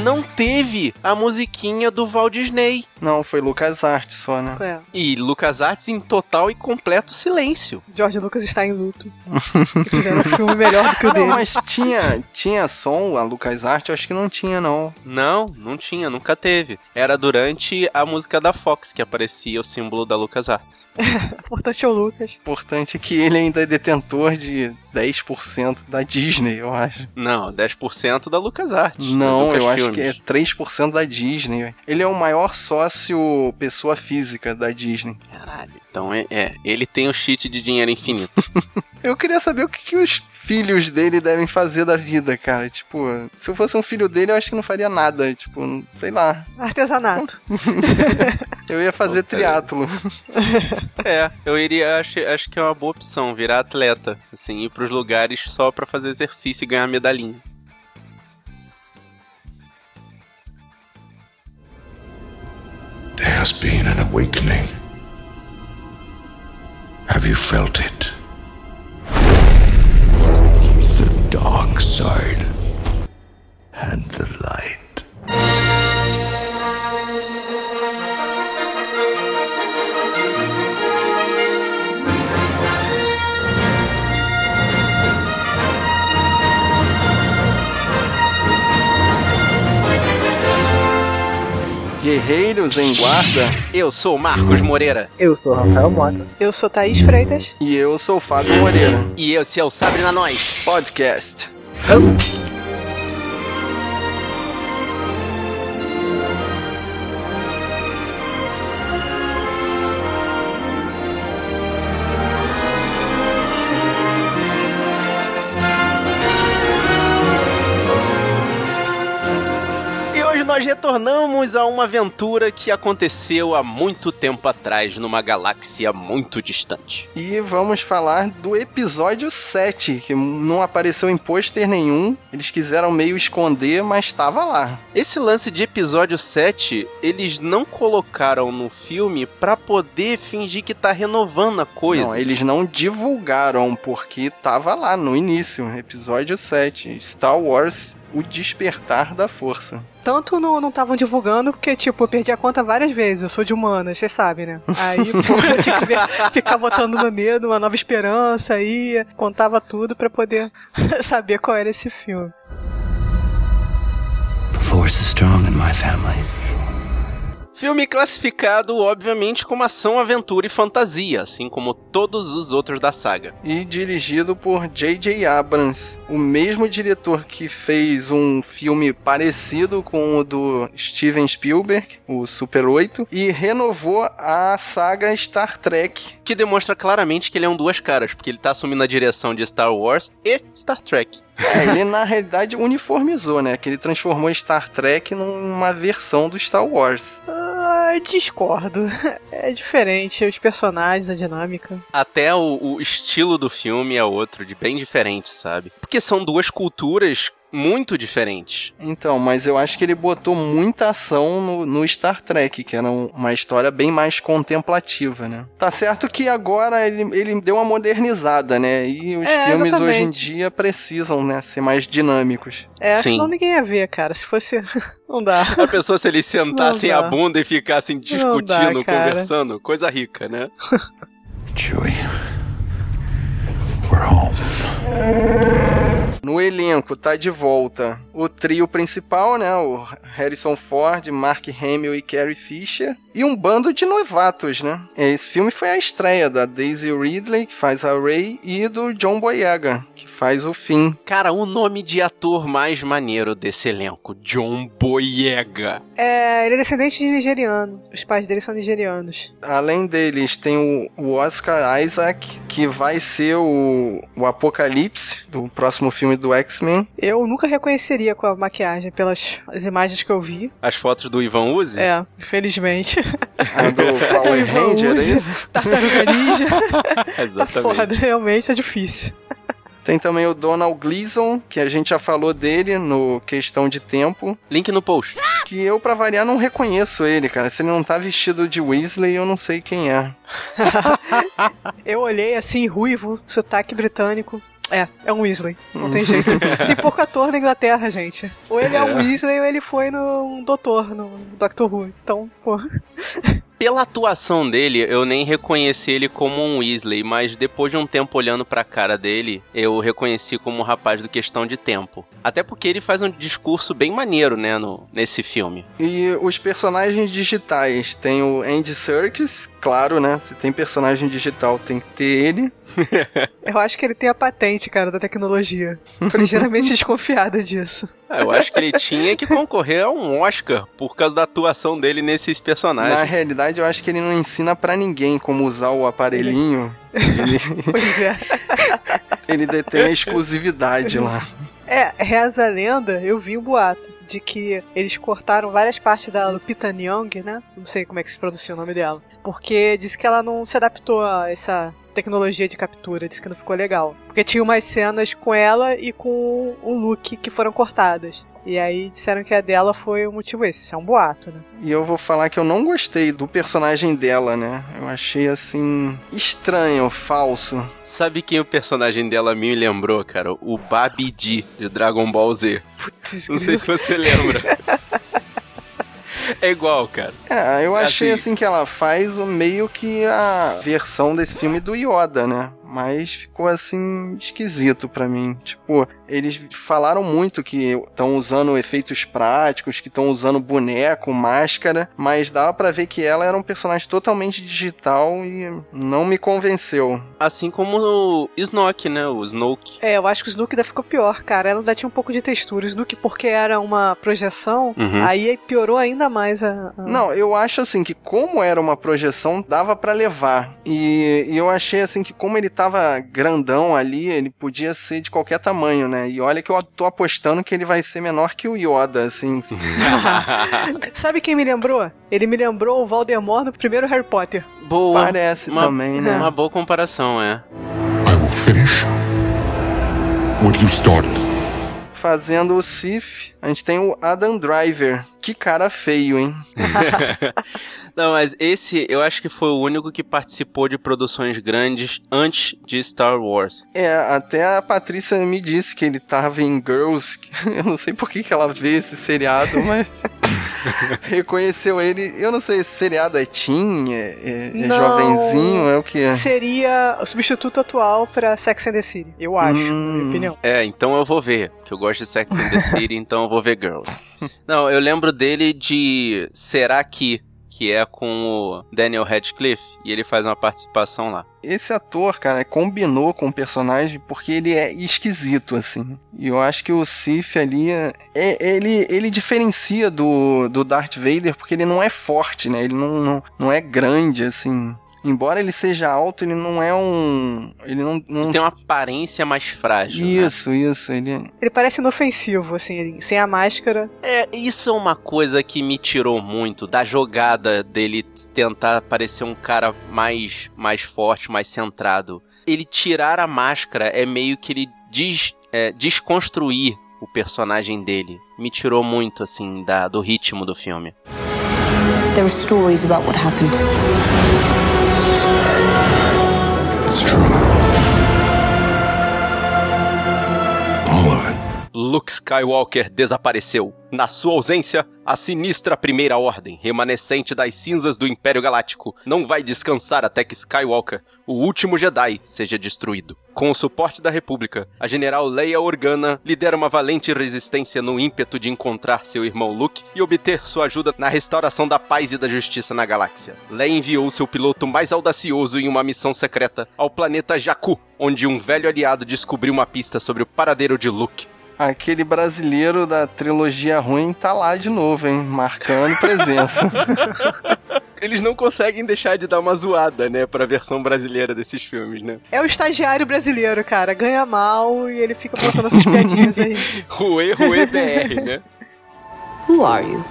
não teve a musiquinha do Walt Disney. Não, foi Lucas Arts só, né? É, E Lucas Arts em total e completo silêncio. George Lucas está em luto. Fizeram um filme melhor do que o Não, dele. mas tinha, tinha som, a Lucas Arts, eu acho que não tinha, não. Não, não tinha, nunca teve. Era durante a música da Fox que aparecia o símbolo da Lucas Arts. Importante é o Lucas. Importante que ele ainda é detentor de 10% da Disney, eu acho. Não, 10% da Lucas Arts. Não, das eu acho Lucasfilmes. que é 3% da Disney. Ele é o maior sócio pessoa física da Disney. Caralho. Então é, é, ele tem o cheat de dinheiro infinito. Eu queria saber o que, que os filhos dele devem fazer da vida, cara. Tipo, se eu fosse um filho dele, eu acho que não faria nada. Tipo, sei lá. Artesanato. Eu ia fazer triatlo. é, eu iria, acho, acho que é uma boa opção, virar atleta. Assim, ir pros lugares só pra fazer exercício e ganhar medalhinha. There has been an awakening. Have you felt it? The dark side and the light. Guerreiros em Guarda. Eu sou Marcos Moreira. Eu sou Rafael Mota. Eu sou Thaís Freitas. E eu sou o Fábio Moreira. E esse é o Sabrina Nós. Podcast. E nós retornamos a uma aventura que aconteceu há muito tempo atrás, numa galáxia muito distante. E vamos falar do episódio 7, que não apareceu em pôster nenhum. Eles quiseram meio esconder, mas estava lá. Esse lance de episódio 7, eles não colocaram no filme pra poder fingir que tá renovando a coisa. Não, eles não divulgaram, porque tava lá no início, episódio 7. Star Wars, o despertar da força. Tanto não estavam divulgando, porque, tipo, eu perdi a conta várias vezes. Eu sou de humanas, vocês sabem, né? Aí, pô, eu tinha que ver- ficar botando no dedo uma nova esperança aí, contava tudo pra poder saber qual era esse filme. The force is strong in my family. Filme classificado, obviamente, como ação, aventura e fantasia, assim como todos os outros da saga. E dirigido por J.J. Abrams, o mesmo diretor que fez um filme parecido com o do Steven Spielberg, o Super 8, e renovou a saga Star Trek. Que demonstra claramente que ele é um duas caras, porque ele tá assumindo a direção de Star Wars e Star Trek. É, ele na realidade uniformizou, né? Que ele transformou Star Trek numa versão do Star Wars. Ah, discordo. É diferente, os personagens, a dinâmica. Até o, o estilo do filme é outro, de bem diferente, sabe? Porque são duas culturas muito diferentes. Então, mas eu acho que ele botou muita ação no, no Star Trek, que era um- uma história bem mais contemplativa, né? Tá certo que agora ele, ele deu uma modernizada, né? E os É, filmes exatamente. hoje em dia precisam, né, ser mais dinâmicos. É, Sim. senão ninguém ia ver, cara. Se fosse. Não dá. A pessoa, se eles sentassem a bunda e ficassem discutindo, dá, conversando, coisa rica, né? Chewie, we're home. No elenco tá de volta o trio principal, né? O Harrison Ford, Mark Hamill e Carrie Fisher. E um bando de novatos, né? Esse filme foi a estreia da Daisy Ridley, que faz a Ray, e do John Boyega, que faz o Finn. Cara, o nome de ator mais maneiro desse elenco, John Boyega. É, ele é descendente de nigeriano. Os pais dele são nigerianos. Além deles, tem o, o Oscar Isaac, que vai ser o, o Apocalipse, do próximo filme do X-Men. Eu nunca reconheceria com a maquiagem pelas as imagens que eu vi. As fotos do Ivan Uzi? É, infelizmente. A do Power Ivan Ranger, é Uzi, isso? Tartaruga Ninja. tá Exatamente. foda, realmente tá difícil. Tem também o Donald Gleason, que a gente já falou dele no Questão de Tempo. Link no post. Que eu, pra variar, não reconheço ele, cara. Se ele não tá vestido de Weasley, eu não sei quem é. Eu olhei assim, ruivo, sotaque britânico. É, é um Weasley. Não tem jeito. tem pouco ator na Inglaterra, gente. Ou ele é, um Weasley ou ele foi no um doutor, no Doctor Who. Então, pô. Pela atuação dele, eu nem reconheci ele como um Weasley, mas depois de um tempo olhando pra cara dele, eu reconheci como um rapaz do Questão de Tempo. Até porque ele faz um discurso bem maneiro, né, no, nesse filme. E os personagens digitais, tem o Andy Serkis, claro, né, se tem personagem digital tem que ter ele. Eu acho que ele tem a patente, cara, da tecnologia. Tô ligeiramente desconfiada disso. Ah, eu acho que ele tinha que concorrer a um Oscar por causa da atuação dele nesses personagens. Na realidade, eu acho que ele não ensina para ninguém como usar o aparelhinho. Ele, Pois é. ele detém a exclusividade lá. É, reza a lenda, eu vi um boato de que eles cortaram várias partes da Lupita Nyong'o, né? Não sei como é que se pronuncia o nome dela. Porque disse que ela não se adaptou a essa tecnologia de captura, disse que não ficou legal. Porque tinha umas cenas com ela e com o Luke que foram cortadas. E aí disseram que a dela foi o motivo esse. Isso é um boato, né? E eu vou falar que eu não gostei do personagem dela, né? Eu achei assim estranho, falso. Sabe quem o personagem dela me lembrou, cara? O Babidi de Dragon Ball Z. Putz, Não sei se você lembra. É igual, cara. É, eu achei Assim- assim que ela faz o meio que a versão desse filme do Yoda, né? Mas ficou assim esquisito pra mim. Tipo, eles falaram muito que estão usando efeitos práticos, que estão usando boneco, máscara, mas dava pra ver que ela era um personagem totalmente digital e não me convenceu. Assim como o Snoke, né? O Snoke. É, eu acho que o Snook ainda ficou pior, cara. Ela ainda tinha um pouco de textura. O Snook, porque era uma projeção, Uhum. aí piorou ainda mais a. a- Não, eu acho assim que como era uma projeção, dava pra levar. E, e eu achei assim que como ele tava grandão ali, ele podia ser de qualquer tamanho, né? E olha que eu tô apostando que ele vai ser menor que o Yoda, assim. Sabe quem me lembrou? Ele me lembrou o Voldemort no primeiro Harry Potter. Boa. Parece Uma- também, né? Uma boa comparação, é. I will finish what you started. Fazendo o Sif, a gente tem o Adam Driver. Que cara feio, hein? Não, mas esse eu acho que foi o único que participou de produções grandes antes de Star Wars. É, até a Patrícia me disse que ele tava em Girls. Eu não sei por que, que ela vê esse seriado, mas. reconheceu ele. Eu não sei, esse seriado é teen? É, é- é Não. jovenzinho? É o que? Seria o substituto atual pra Sex and the City. Eu acho, na Hum. minha opinião. É, então eu vou ver, que eu gosto de Sex and the City, então eu vou ver Girls. Não, eu lembro dele de Será Que, que é com o Daniel Radcliffe, e ele faz uma participação lá. Esse ator, cara, combinou com o personagem porque ele é esquisito, assim. E eu acho que o Sif ali, é, ele, ele diferencia do, do Darth Vader porque ele não é forte, né? Ele não, não, não é grande, assim. Embora ele seja alto, ele não é um... Ele não... não... Tem uma aparência mais frágil. né? Isso, isso. Ele... Ele parece inofensivo, assim, ele- sem a máscara. É, isso é uma coisa que me tirou muito da jogada dele tentar parecer um cara mais, mais forte, mais centrado. Ele tirar a máscara é meio que ele des, é, desconstruir o personagem dele. Me tirou muito, assim, da, do ritmo do filme. There are stories about what happened. It's true. Luke Skywalker desapareceu. Na sua ausência, a sinistra Primeira Ordem, remanescente das cinzas do Império Galáctico, não vai descansar até que Skywalker, o último Jedi, seja destruído. Com o suporte da República, a general Leia Organa lidera uma valente resistência no ímpeto de encontrar seu irmão Luke e obter sua ajuda na restauração da paz e da justiça na galáxia. Leia enviou seu piloto mais audacioso em uma missão secreta ao planeta Jakku, onde um velho aliado descobriu uma pista sobre o paradeiro de Luke. Aquele brasileiro da trilogia ruim tá lá de novo, hein? Marcando presença. Eles não conseguem deixar de dar uma zoada, né, pra versão brasileira desses filmes, né? É o estagiário brasileiro, cara. Ganha mal e ele fica botando essas piadinhas aí. Rue, Rue BR, né? Who are you?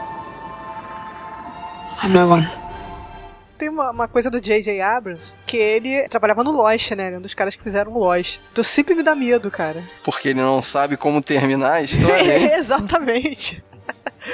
I'm no one. Tem uma, uma coisa do J.J. Abrams, que ele trabalhava no Lost, né? Ele é um dos caras que fizeram o Lost. Então sempre me dá medo, cara. Porque ele não sabe como terminar a história. Exatamente.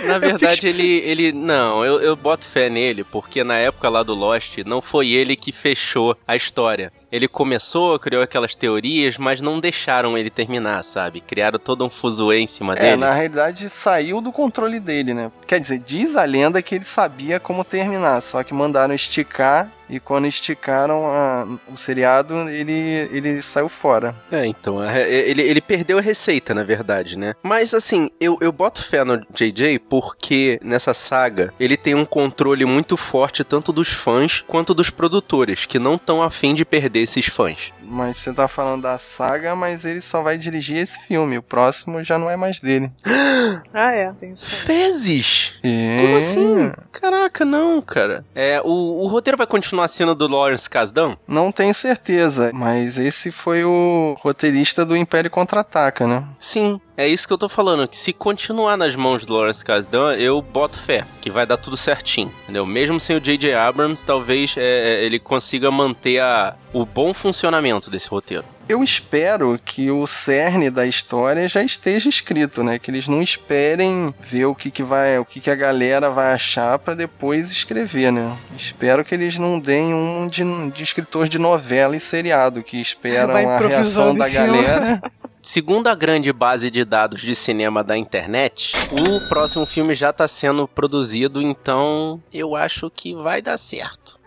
Na verdade, ele, ele. Não, eu, eu boto fé nele, porque na época lá do Lost, não foi ele que fechou a história. Ele começou, criou aquelas teorias, mas não deixaram ele terminar, sabe? Criaram todo um fuzuê em cima É, dele. na realidade saiu do controle dele, né? Quer dizer, diz a lenda que ele sabia como terminar, só que mandaram esticar e quando esticaram a- o seriado, ele, ele saiu fora. É, então, a re- ele, ele perdeu a receita, na verdade, né? Mas, assim, eu, eu boto fé no JJ porque nessa saga ele tem um controle muito forte tanto dos fãs quanto dos produtores, que não estão afim de perder esses fãs. Mas você tá falando da saga, mas ele só vai dirigir esse filme. O próximo já não é mais dele. Ah, é, tem isso. Fezes! É. Como assim? Caraca, não, cara. É, o, o roteiro vai continuar sendo do Lawrence Kasdan? Não tenho certeza, mas esse foi o roteirista do Império Contra-Ataca, né? Sim, é isso que eu tô falando. Que se continuar nas mãos do Lawrence Kasdan, eu boto fé, que vai dar tudo certinho. Entendeu? Mesmo sem o J.J. Abrams, talvez é, ele consiga manter a, o bom funcionamento desse roteiro. Eu espero que o cerne da história já esteja escrito, né? Que eles não esperem ver o que, que vai, o que, que a galera vai achar pra depois escrever, né? Espero que eles não deem um de, de escritor de novela e seriado que esperam a reação da galera. Segundo a grande base de dados de cinema da internet, o próximo filme já tá sendo produzido, então eu acho que vai dar certo.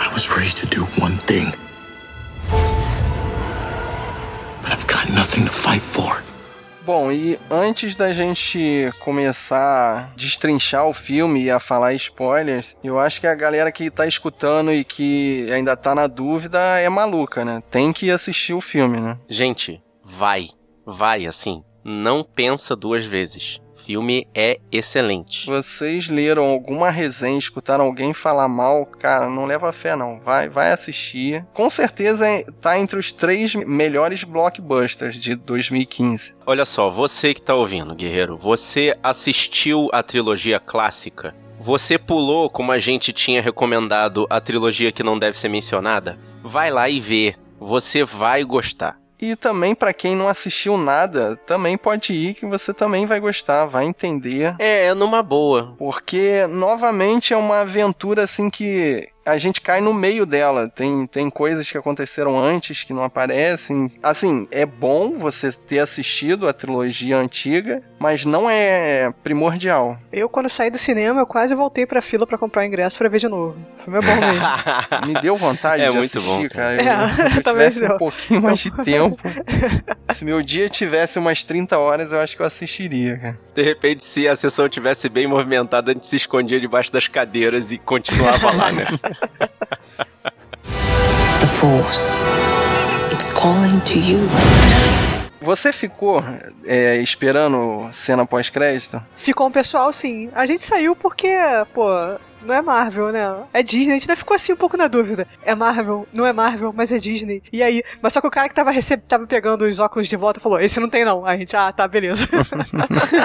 I was raised to do one thing. But I've got nothing to fight for. Bom, e antes da gente começar a destrinchar o filme e a falar spoilers, eu acho que a galera que tá escutando e que ainda tá na dúvida é maluca, né? Tem que assistir o filme, né? Gente, vai, vai assim, não pensa duas vezes. Filme é excelente. Vocês leram alguma resenha, escutaram alguém falar mal, cara, não leva fé não. Vai, vai assistir. Com certeza tá entre os três melhores blockbusters de 2015. Olha só, você que tá ouvindo, guerreiro, você assistiu a trilogia clássica? Você pulou, como a gente tinha recomendado, a trilogia que não deve ser mencionada? Vai lá e vê. Você vai gostar. E também pra quem não assistiu nada, também pode ir que você também vai gostar, vai entender. É, numa boa. Porque, novamente, é uma aventura assim que a gente cai no meio dela. Tem, tem coisas que aconteceram antes que não aparecem. Assim, é bom você ter assistido a trilogia antiga, mas não é primordial. Eu, quando saí do cinema, eu quase voltei pra fila pra comprar o ingresso pra ver de novo. O filme é bom mesmo. Me deu vontade É de muito assistir, bom, cara. cara. Eu- se É, eu também tivesse um deu. pouquinho mais de tempo, se meu dia tivesse umas 30 horas, eu acho que eu assistiria, cara. De repente, se a sessão tivesse bem movimentada, a gente se escondia debaixo das cadeiras e continuava lá, né? The Force. It's calling to you. Você ficou é, esperando cena pós-crédito? Ficou um pessoal, sim. A gente saiu porque, pô, não é Marvel, né? É Disney. A gente ainda ficou assim um pouco na dúvida. É Marvel, não é Marvel, mas é Disney. E aí, mas só que o cara que tava, receb... tava pegando os óculos de volta falou: esse não tem não. Aí a gente, ah, tá, beleza.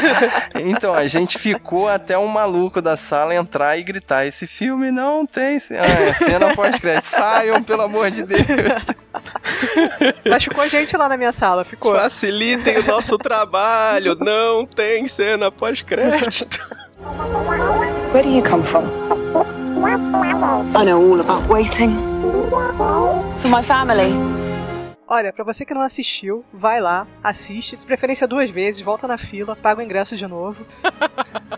Então, a gente ficou até um maluco da sala entrar e gritar: esse filme não tem. Ah, é cena pós-crédito. Saiam, pelo amor de Deus. Mas ficou gente lá na minha sala, ficou. Facilitem o nosso trabalho, não tem cena pós-crédito. Where do you come from? I know all about waiting. For my family. Olha, pra você que não assistiu, vai lá, assiste, de preferência duas vezes, volta na fila, paga o ingresso de novo.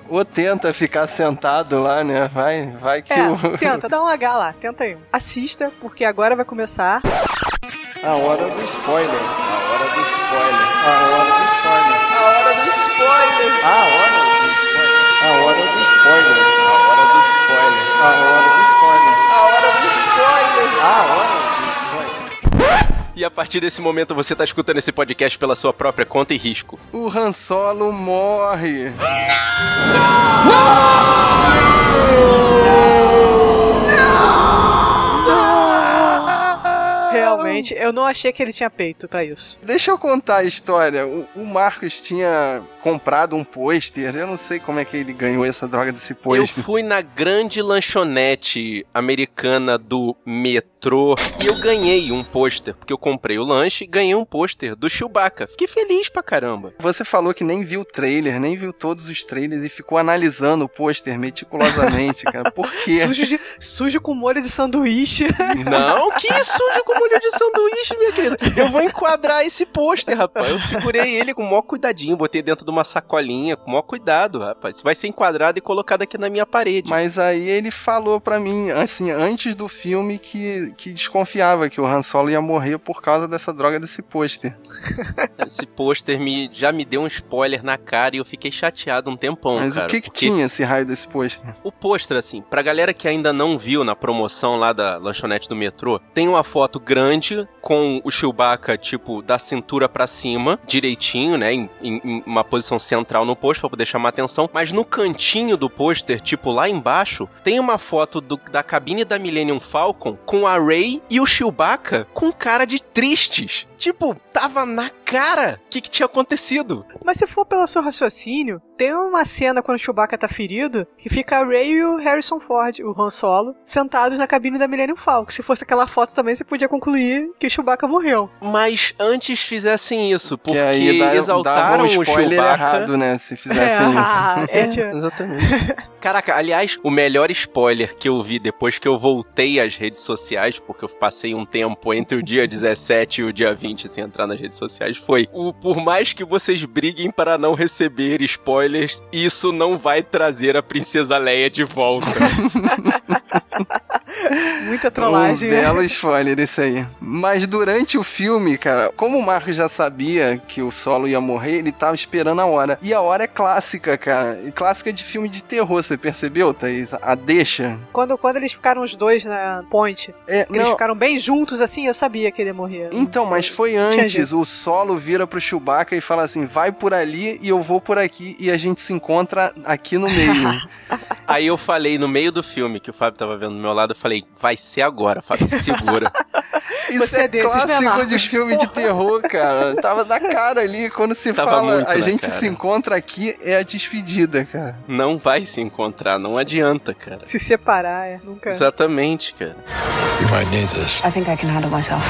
Ou tenta ficar sentado lá, né? Vai, vai que É, o... tenta, dá um H lá, tenta aí. Assista, porque agora vai começar. A hora do spoiler. A hora do spoiler. A hora do spoiler. A hora do spoiler. A hora do spoiler. A hora do spoiler. A hora do spoiler. A hora do spoiler. A hora do spoiler. A hora. E a partir desse momento você tá escutando esse podcast pela sua própria conta e risco. O Han Solo morre. Realmente Realmente, eu não achei que ele tinha peito pra isso. Deixa eu contar a história. O, o Marcos tinha comprado um pôster. Eu não sei como é que ele ganhou essa droga desse Eu pôster. fui na grande lanchonete americana do metrô e eu ganhei um pôster, porque eu comprei o lanche e ganhei um pôster do Chewbacca. Fiquei feliz pra caramba. Você falou que nem viu o trailer, nem viu todos os trailers e ficou analisando o pôster meticulosamente, cara. Por quê? Sujo, de, sujo com molho de sanduíche. Não, que sujo com molho de sanduíche, minha querida. Eu vou enquadrar esse pôster, rapaz. Eu segurei ele com o maior cuidadinho, botei dentro de uma sacolinha, com o maior cuidado, rapaz. Vai ser enquadrado e colocado aqui na minha parede. Mas aí ele falou pra mim, assim, antes do filme, que, que desconfiava que o Han Solo ia morrer por causa dessa droga desse pôster. Esse pôster me, já me deu um spoiler na cara e eu fiquei chateado um tempão, Mas cara. o que que tinha esse raio desse pôster? O pôster, assim, pra galera que ainda não viu na promoção lá da lanchonete do metrô, tem uma foto grande com o Chewbacca, tipo, da cintura pra cima, direitinho, né, em, em- em uma posição central no pôster pra poder chamar atenção, mas no cantinho do pôster, tipo, lá embaixo, tem uma foto do- da cabine da Millennium Falcon com a Rey e o Chewbacca com cara de tristes. Tipo, tava na cara o que, que tinha acontecido. Mas se for pelo seu raciocínio, tem uma cena quando o Chewbacca tá ferido que fica a Rey e o Harrison Ford, o Han Solo, sentados na cabine da Millennium Falcon. Se fosse aquela foto também, você podia concluir que o Chewbacca morreu. Mas antes fizessem isso, porque que aí dá, dava exaltaram um o spoiler Chewbacca. errado, né? Se fizessem isso. ah, É, é, exatamente. Caraca, aliás, o melhor spoiler que eu vi depois que eu voltei às redes sociais, porque eu passei um tempo entre o dia 17 e o dia 20 sem entrar nas redes sociais, foi o por mais que vocês briguem para não receber spoilers, isso não vai trazer a Princesa Leia de volta. muita trollagem. Um né? belo spoiler esse aí. Mas durante o filme, cara, como o Marcos já sabia que o Solo ia morrer, ele tava esperando a hora. E a hora é clássica, cara. E clássica de filme de terror, você percebeu, Thaís? A deixa. Quando, quando eles ficaram os dois na ponte, É, eles ficaram bem juntos assim, eu sabia que ele ia morrer. Então, mas foi antes. O Solo vira pro Chewbacca e fala assim: vai por ali e eu vou por aqui e a gente se encontra aqui no meio. Aí eu falei no meio do filme, que o Fábio tava vendo do meu lado, eu falei, vai ser agora, Fábio, se segura. Isso Você é é desses, né, clássico Marcos? de filme de terror, cara. Tava na cara ali. Quando se Tava fala, a gente cara. se encontra aqui, é a despedida, cara. Não vai se encontrar, não adianta, cara. Se separar, é. Nunca. Exatamente, cara. You might need this. I think I can handle myself.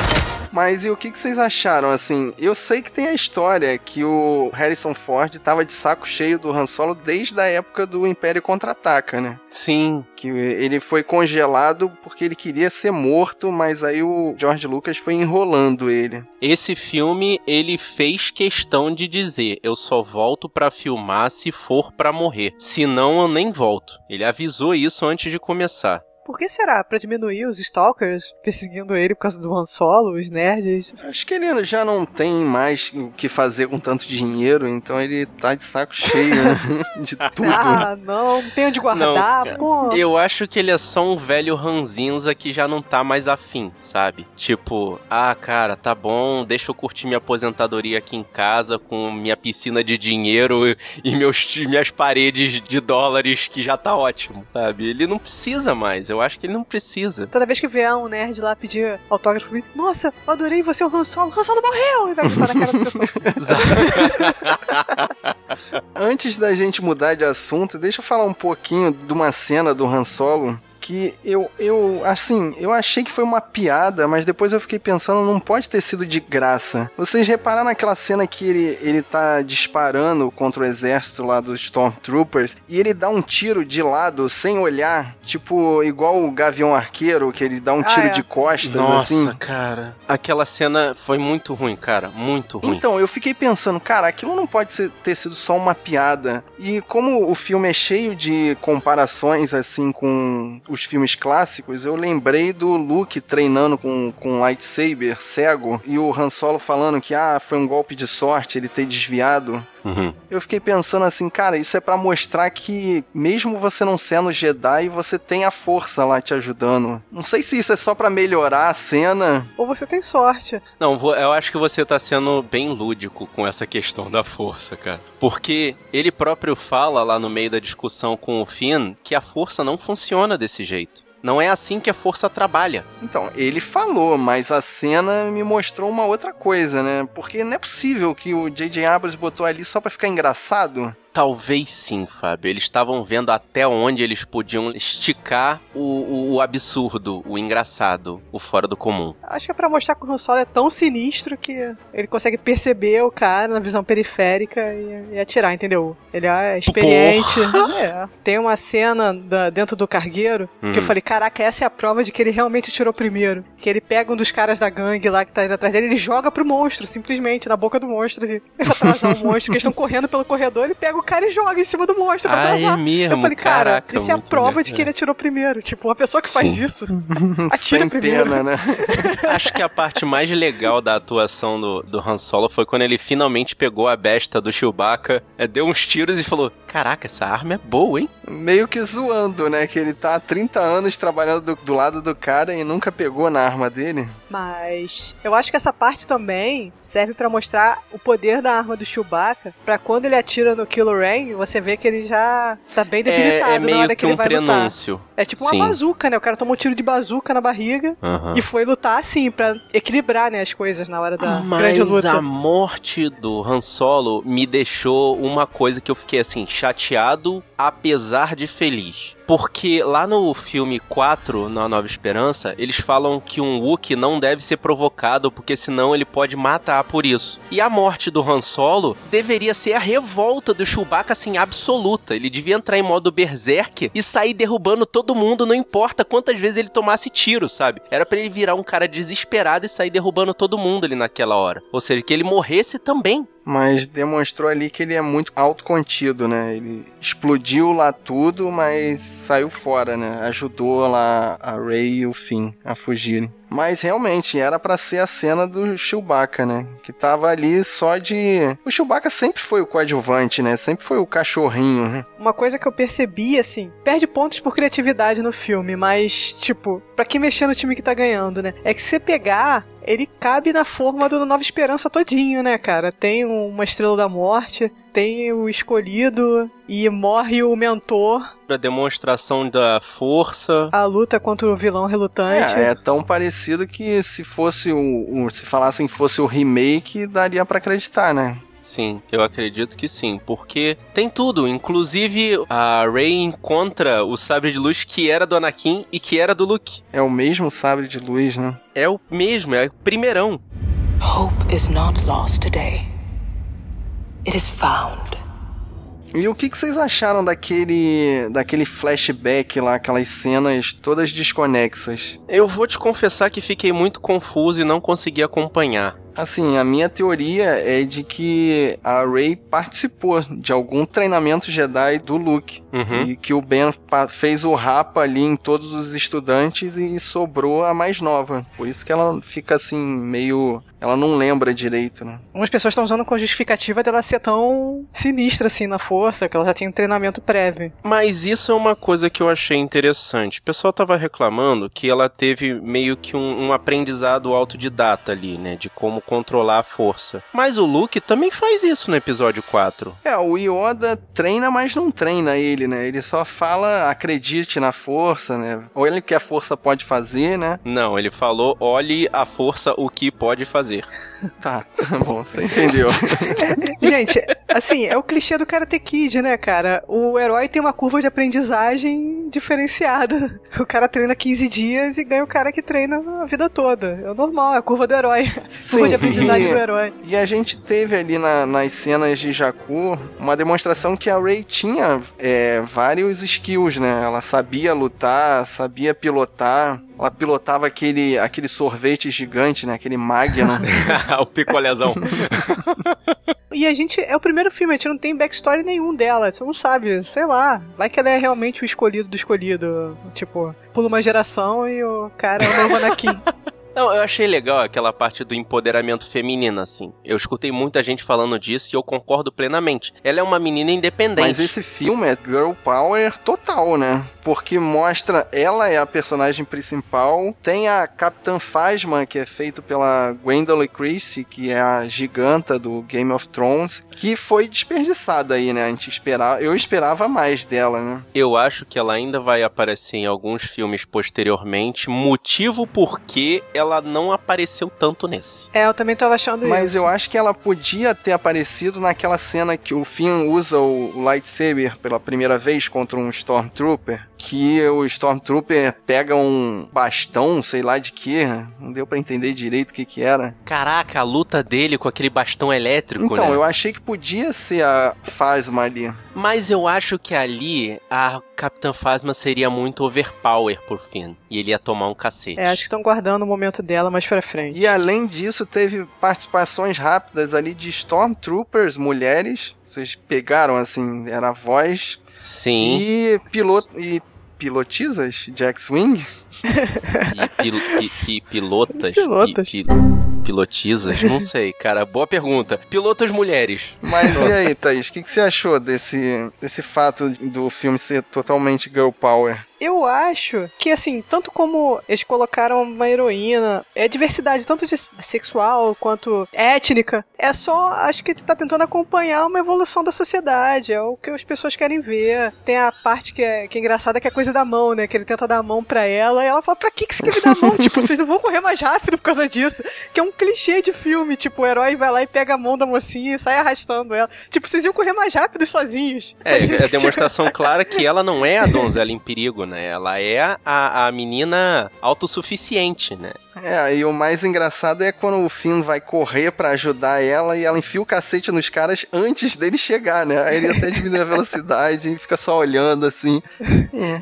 Mas e o que, que vocês acharam, assim? Eu sei que tem a história que o Harrison Ford tava de saco cheio do Han Solo desde a época do Império Contra-Ataca, né? Sim, Que ele foi congelado porque ele queria ser morto, mas aí o George Lucas foi enrolando ele. Esse filme, ele fez questão de dizer: eu só volto pra filmar se for pra morrer. Senão eu nem volto. Ele avisou isso antes de começar. Por que será? Pra diminuir os stalkers perseguindo ele por causa do Han Solo, os nerds? Acho que ele já não tem mais o que fazer com tanto dinheiro, então ele tá de saco cheio né? de tudo. Ah, não, não tem onde guardar, Não, pô. Eu acho que ele é só um velho ranzinza que já não tá mais afim, sabe? Tipo, ah, cara, tá bom, deixa eu curtir minha aposentadoria aqui em casa com minha piscina de dinheiro e- e meus, minhas paredes de dólares que já tá ótimo, sabe? Ele não precisa mais, eu acho que ele não precisa. Toda vez que vier um nerd lá pedir autógrafo, ele, nossa, eu adorei você, o Han Solo. Han Solo morreu! E vai gritar na cara pessoa. Antes da gente mudar de assunto, deixa eu falar um pouquinho de uma cena do Han Solo que eu, eu, assim, eu achei que foi uma piada, mas depois eu fiquei pensando, não pode ter sido de graça. Vocês repararam naquela cena que ele, ele tá disparando contra o exército lá dos Stormtroopers e ele dá um tiro de lado sem olhar, tipo, igual o Gavião Arqueiro, que ele dá um Ah, tiro é. de costas, Nossa, assim. cara. Aquela cena foi muito ruim, cara. Muito ruim. Então, eu fiquei pensando, cara, aquilo não pode ser- ter sido só uma piada. E como o filme é cheio de comparações, assim, com os filmes clássicos, eu lembrei do Luke treinando com, com lightsaber cego e o Han Solo falando que, ah, foi um golpe de sorte ele ter desviado. Uhum. Eu fiquei pensando assim, cara, isso é pra mostrar que mesmo você não sendo Jedi, você tem a força lá te ajudando. Não sei se isso é só pra melhorar a cena. Ou você tem sorte. Não, eu acho que você tá sendo bem lúdico com essa questão da força, cara. Porque ele próprio fala lá no meio da discussão com o Finn que a força não funciona desse jeito. Não é assim que a força trabalha. Então, ele falou, mas a cena me mostrou uma outra coisa, né? Porque não é possível que o J.J. Abrams botou ali só pra ficar engraçado. Talvez sim, Fábio. Eles estavam vendo até onde eles podiam esticar o, o, o absurdo, o engraçado, o fora do comum. Acho que é pra mostrar que o Han Solo é tão sinistro que ele consegue perceber o cara na visão periférica e, e atirar, entendeu? Ele é experiente. É. Tem uma cena da- dentro do cargueiro que eu Hum. falei, caraca, essa é a prova de que ele realmente atirou primeiro. Que ele pega um dos caras da gangue lá que tá indo atrás dele, ele joga pro monstro, simplesmente, na boca do monstro, assim, pra atrasar o monstro, que eles estão correndo pelo corredor, ele pega o cara e joga em cima do monstro pra é atrasar. mesmo? eu falei, cara, Caraca, isso é a prova legal. de que ele atirou primeiro. Tipo, uma pessoa que faz Sim. isso, atira Sem primeiro. pena, né? Acho que a parte mais legal da atuação do, do Han Solo foi quando ele finalmente pegou a besta do Chewbacca, é, deu uns tiros e falou: Caraca, essa arma é boa, hein? Meio que zoando, né? Que ele tá há 30 anos trabalhando do, do lado do cara e nunca pegou na arma dele. Mas eu acho que essa parte também serve pra mostrar o poder da arma do Chewbacca, Pra quando ele atira no Kylo Ren, você vê que ele já tá bem debilitado É, é na meio hora que, que, ele um vai lutar. prenúncio. É tipo Sim. uma bazuca, né? O cara tomou um tiro de bazuca na barriga Aham. e foi lutar assim, pra equilibrar, né, as coisas na hora da Mas grande luta. a morte do Han Solo me deixou uma coisa que eu fiquei assim, chateado, apesar de feliz. Porque lá no filme 4, na Nova Esperança, eles falam que um Wookiee não deve ser provocado, porque senão ele pode matar por isso. E a morte do Han Solo deveria ser a revolta do Chewbacca, assim, absoluta. Ele devia entrar em modo berserk e sair derrubando todo mundo, não importa quantas vezes ele tomasse tiro, sabe? Era pra ele virar um cara desesperado e sair derrubando todo mundo ali naquela hora. Ou seja, que ele morresse também. Mas demonstrou ali que ele é muito autocontido, né? Ele explodiu lá tudo, mas saiu fora, né? Ajudou lá a Rey e o Finn a fugirem. Mas realmente era pra ser a cena do Chewbacca, né? Que tava ali só de. O Chewbacca sempre foi o coadjuvante, né? Sempre foi o cachorrinho, né? Uma coisa que eu percebi, assim, perde pontos por criatividade no filme, mas, tipo, pra que mexer no time que tá ganhando, né? É que se você pegar, ele cabe na forma do Nova Esperança todinho, né, cara? Tem uma Estrela da Morte, tem o escolhido e morre o mentor, Pra demonstração da força. a luta contra o vilão relutante. É, é tão parecido que se fosse o. o- se falassem que fosse o remake, daria pra acreditar, né? Sim, eu acredito que sim, porque tem tudo, inclusive a Rey encontra o sabre de luz que era do Anakin e que era do Luke. É o mesmo sabre de luz, né? É o mesmo, é o primeirão. Hope is not lost today. It is found. E o que, que vocês acharam daquele, daquele flashback lá, aquelas cenas todas desconexas? Eu vou te confessar que fiquei muito confuso e não consegui acompanhar. Assim, a minha teoria é de que a Rey participou de algum treinamento Jedi do Luke. Uhum. E que o Ben fez o rapa ali em todos os estudantes e sobrou a mais nova. Por isso que ela fica assim, meio. Ela não lembra direito, né? Umas pessoas estão usando com justificativa dela ser tão sinistra assim na força, que ela já tem um treinamento prévio. Mas isso é uma coisa que eu achei interessante. O pessoal tava reclamando que ela teve meio que um, um aprendizado autodidata ali, né? De como controlar a força. Mas o Luke também faz isso no episódio 4. É, o Yoda treina, mas não treina ele, né? Ele só fala, acredite na força, né? Olha o que a força pode fazer, né? Não, ele falou: olhe a força o que pode fazer. Tá, tá bom, você entendeu. Gente, assim, é o clichê do Karate Kid, né, cara? O herói tem uma curva de aprendizagem diferenciada. O cara treina 15 dias e ganha o cara que treina a vida toda. É o normal, é a curva do herói. curva de aprendizagem e- do herói. E a gente teve ali na- nas cenas de Jakku uma demonstração que a Rey tinha é, vários skills, né? Ela sabia lutar, sabia pilotar. Ela pilotava aquele, aquele sorvete gigante, né? Aquele Magnum. o picolezão. E a gente, é o primeiro filme, a gente não tem backstory nenhum dela. Você não sabe, sei lá. Vai que ela é realmente o escolhido do escolhido. Tipo, pula uma geração e o cara é o novo Anakin. Não, eu achei legal aquela parte do empoderamento feminino, assim. Eu escutei muita gente falando disso e eu concordo plenamente. Ela é uma menina independente. Mas esse filme é girl power total, né? Porque mostra ela é a personagem principal. Tem a Capitã Phasma, que é feito pela Gwendolyn Christie, que é a giganta do Game of Thrones, que foi desperdiçada aí, né? A gente esperava, eu esperava mais dela, né? Eu acho que ela ainda vai aparecer em alguns filmes posteriormente, motivo porque ela não apareceu tanto nesse. É, eu também tava achando Mas isso. eu acho que ela podia ter aparecido naquela cena que o Finn usa o lightsaber pela primeira vez contra um Stormtrooper. Que o Stormtrooper pega um bastão, sei lá de que, não deu pra entender direito o que que era. Caraca, a luta dele com aquele bastão elétrico, Então, né? eu achei que podia ser a Phasma ali. Mas eu acho que ali a Capitã Phasma seria muito overpower por Finn. E ele ia tomar um cacete. É, acho que estão guardando o momento dela mais pra frente. E além disso, teve participações rápidas ali de Stormtroopers, mulheres. Vocês pegaram, assim, era a voz. Sim. E piloto... E pilotizas de X-Wing. E, pil- pi- pi- pilotas. Pilotas. Pi- pi- pilotizas? Não sei, cara. Boa pergunta. Pilotas mulheres. Mas e aí, Thaís, o que, que você achou desse, desse fato do filme ser totalmente girl power? Eu acho que, assim, tanto como eles colocaram uma heroína, é diversidade tanto de sexual quanto étnica, é só, acho que tu tá tentando acompanhar uma evolução da sociedade, é o que as pessoas querem ver. Tem a parte que é, que é engraçada, que é a coisa da mão, né, que ele tenta dar a mão pra ela, e ela fala, pra que que você quer me dar a mão? tipo, vocês não vão correr mais rápido por causa disso. Que é um clichê de filme, tipo, o herói vai lá e pega a mão da mocinha e sai arrastando ela. Tipo, vocês iam correr mais rápido sozinhos. É, é a demonstração clara que ela não é a donzela em perigo, né? Ela é a, a menina autossuficiente, né? É, e o mais engraçado é quando o Finn vai correr pra ajudar ela e ela enfia o cacete nos caras antes dele chegar, né? Aí ele até diminui a velocidade e fica só olhando assim.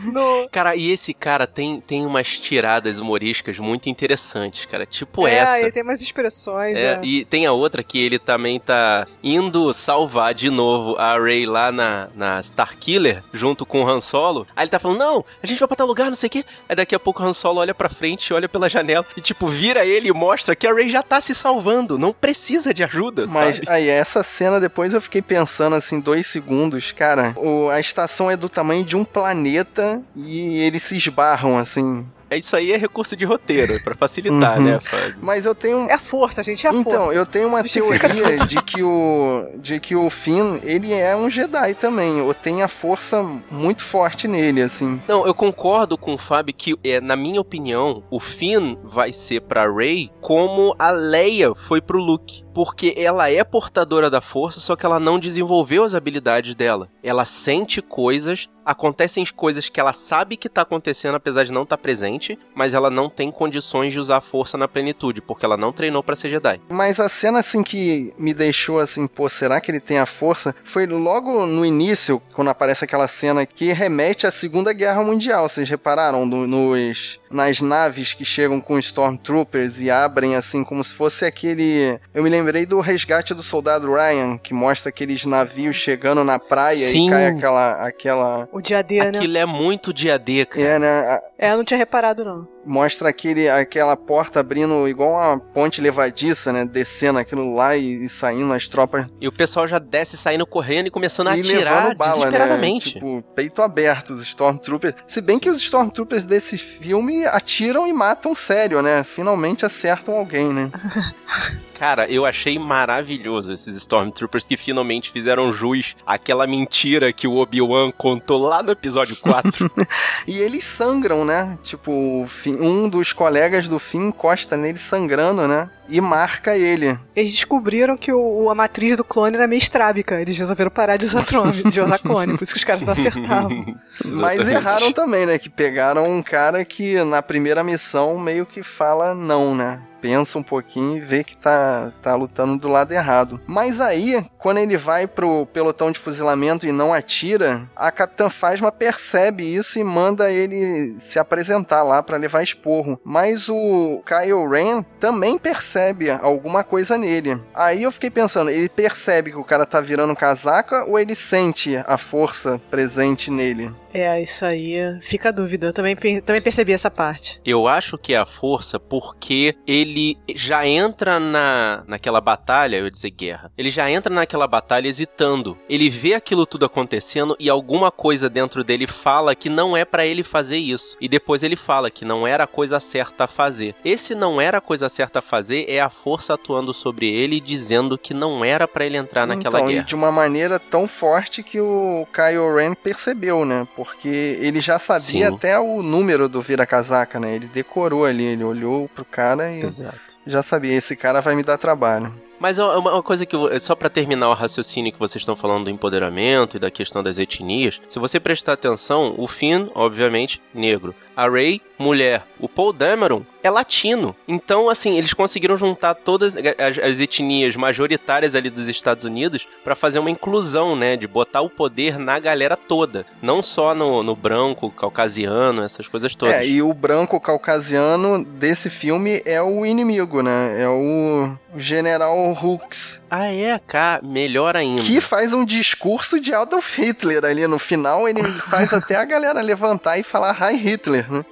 No... Cara, e esse cara tem, tem umas tiradas humorísticas muito interessantes, cara. Tipo é, essa. ele tem umas expressões. É, É, e tem a outra que ele também tá indo salvar de novo a Rey lá na, na Starkiller, junto com o Han Solo. Aí ele tá falando, não, a gente vai pra tal lugar, não sei o quê. Aí daqui a pouco o Han Solo olha pra frente, olha pela janela e, tipo, vira ele e mostra que a Rey já tá se salvando, não precisa de ajuda, Mas sabe? aí, essa cena depois eu fiquei pensando assim, dois segundos, cara. O, a estação é do tamanho de um planeta e eles se esbarram assim. É isso aí é recurso de roteiro, pra facilitar, Uhum. né, Fábio? Mas eu tenho. É a força, gente, é a Então, força. eu tenho uma teoria de que o de que o Finn, ele é um Jedi também, ou tem a força muito forte nele, assim. Não, eu concordo com o Fábio que, é, na minha opinião, o Finn vai ser pra Rey como a Leia foi pro Luke. Porque ela é portadora da força, só que ela não desenvolveu as habilidades dela. Ela sente coisas, acontecem coisas que ela sabe que tá acontecendo, apesar de não estar presente, mas ela não tem condições de usar a força na plenitude, porque ela não treinou pra ser Jedi. Mas a cena assim que me deixou assim, pô, será que ele tem a força? Foi logo no início, quando aparece aquela cena que remete à Segunda Guerra Mundial. Vocês repararam no- nos nas naves que chegam com Stormtroopers e abrem assim como se fosse aquele. Eu me lembrei do resgate do soldado Ryan, que mostra aqueles navios chegando na praia Sim. e cai aquela aquela O dia D, né? Aquilo é muito dia D, cara. é, né? a- É, eu não tinha reparado, não. Mostra aquele, aquela porta abrindo igual uma ponte levadiça, né? Descendo aquilo lá e, e saindo as tropas E o pessoal já desce saindo correndo e começando a e atirar bala, né? desesperadamente. Tipo, peito aberto, os Stormtroopers. Se bem que os Stormtroopers desse filme atiram e matam sério, né? Finalmente acertam alguém, né? Cara, eu achei maravilhoso esses Stormtroopers que finalmente fizeram jus àquela mentira que o Obi-Wan contou lá no episódio 4. E eles sangram, né? Tipo, o Finn- um dos colegas do Finn encosta nele sangrando, né? E marca ele. Eles descobriram que o, a matriz do clone era meio estrábica. Eles resolveram parar de usar clone, de usar clone, por isso que os caras não acertavam. Mas erraram também, né? Que pegaram um cara que na primeira missão meio que fala não, né? Pensa um pouquinho e vê que tá, tá lutando do lado errado. Mas aí, quando ele vai pro pelotão de fuzilamento e não atira, a Capitã Phasma percebe isso e manda ele se apresentar lá pra levar esporro. Mas o Kylo Ren também percebe alguma coisa nele. Aí eu fiquei pensando, ele percebe que o cara tá virando casaca ou ele sente a força presente nele? É, isso aí fica a dúvida. Eu também, também percebi essa parte. Eu acho que é a força porque ele ele já entra na, naquela batalha, eu ia dizer guerra, ele já entra naquela batalha hesitando. Ele vê aquilo tudo acontecendo e alguma coisa dentro dele fala que não é para ele fazer isso. E depois ele fala que não era a coisa certa a fazer. Esse não era a coisa certa a fazer é a força atuando sobre ele e dizendo que não era para ele entrar naquela então, guerra. E de uma maneira tão forte que o Kylo Ren percebeu, né? Porque ele já sabia Sim. até o número do vira-casaca, né? Ele decorou ali, ele olhou pro cara e Exato. Já sabia, esse cara vai me dar trabalho. Mas uma, uma coisa que, só pra terminar o raciocínio que vocês estão falando do empoderamento e da questão das etnias, se você prestar atenção, o Finn, obviamente, negro. A Rey, mulher. O Paul Dameron é latino. Então, assim, eles conseguiram juntar todas as, as etnias majoritárias ali dos Estados Unidos pra fazer uma inclusão, né? De botar o poder na galera toda. Não só no, no branco, caucasiano, essas coisas todas. É, e o branco caucasiano desse filme é o inimigo, né? É o General Hux, Ah, é, cá, melhor ainda. que faz um discurso de Adolf Hitler ali no final, ele faz até a galera levantar e falar Hi Hitler, né?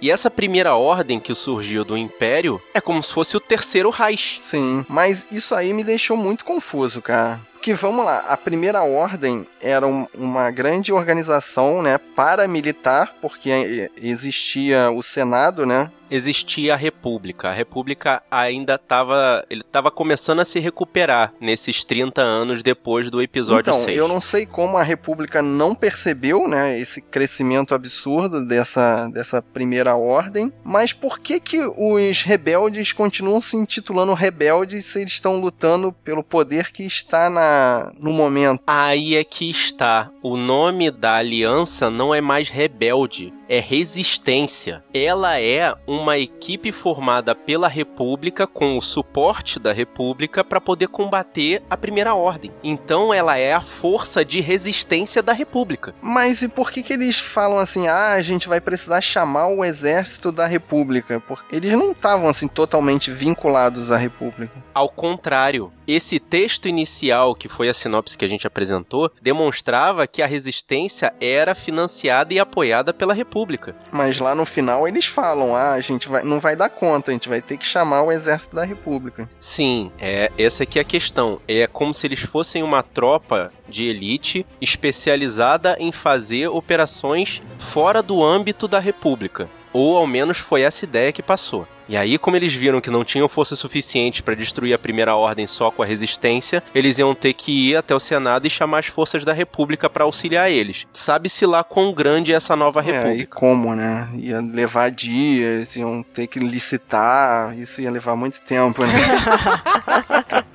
E essa primeira ordem que surgiu do Império é como se fosse o terceiro Reich. Sim, mas isso aí me deixou muito confuso, cara. Porque vamos lá, a primeira ordem era um- uma grande organização, né, paramilitar, porque existia o Senado, né? Existia a República. A República ainda estava. Ele estava começando a se recuperar nesses 30 anos depois do episódio então, 6. eu não sei como a República não percebeu, né, esse crescimento absurdo dessa, dessa primeira ordem, mas por que que os rebeldes continuam se intitulando rebeldes se eles estão lutando pelo poder que está na, no momento? Aí é que está. O nome da aliança não é mais rebelde, é resistência. Ela é uma equipe formada pela República com o suporte da República para poder combater a Primeira Ordem. Então ela é a força de resistência da República. Mas e por que que eles falam assim, ah, a gente vai precisar chamar o exército da República? Porque eles não estavam assim totalmente vinculados à República. Ao contrário, esse texto inicial, que foi a sinopse que a gente apresentou, demonstrava que a resistência era financiada e apoiada pela República. Mas lá no final eles falam, ah, a gente vai, não vai dar conta, a gente vai ter que chamar o exército da República. Sim, é essa aqui é a questão. É como se eles fossem uma tropa de elite especializada em fazer operações fora do âmbito da República. Ou ao menos foi essa ideia que passou. E aí, como eles viram que não tinham força suficiente para destruir a primeira ordem só com a resistência, eles iam ter que ir até o Senado e chamar as forças da República para auxiliar eles. Sabe-se lá quão grande é essa nova É, e República. como, né? Ia levar dias, iam ter que licitar, isso ia levar muito tempo, né?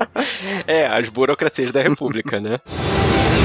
É, as burocracias da República, né?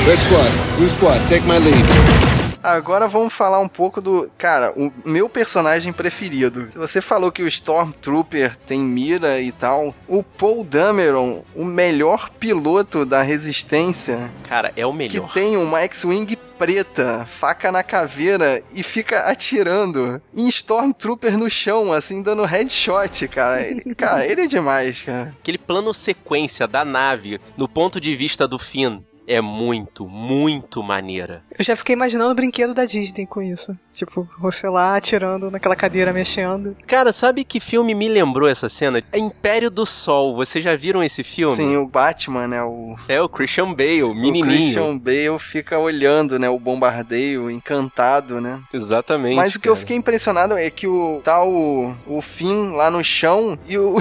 Red Squad, Blue Squad, take my lead. Agora vamos falar um pouco do. Cara, o meu personagem preferido. Você falou que o Stormtrooper tem mira e tal. O Paul Dameron, o melhor piloto da resistência, Cara, é o que melhor. tem uma X-Wing preta, faca na caveira e fica atirando em Stormtrooper no chão, assim, dando headshot, cara. Ele, cara, ele é demais, cara. Aquele plano sequência da nave, no ponto de vista do Finn, é muito, muito maneira. Eu já fiquei imaginando o brinquedo da Disney com isso. Tipo, você lá atirando naquela cadeira mexendo. Cara, sabe que filme me lembrou essa cena? É Império do Sol. Vocês já viram esse filme? Sim, o Batman, né? O, É o Christian Bale, o menininho. Christian Bale fica olhando, né? O bombardeio, encantado, né? Exatamente. Mas o que eu cara. fiquei impressionado é que o tá o, o Finn lá no chão e o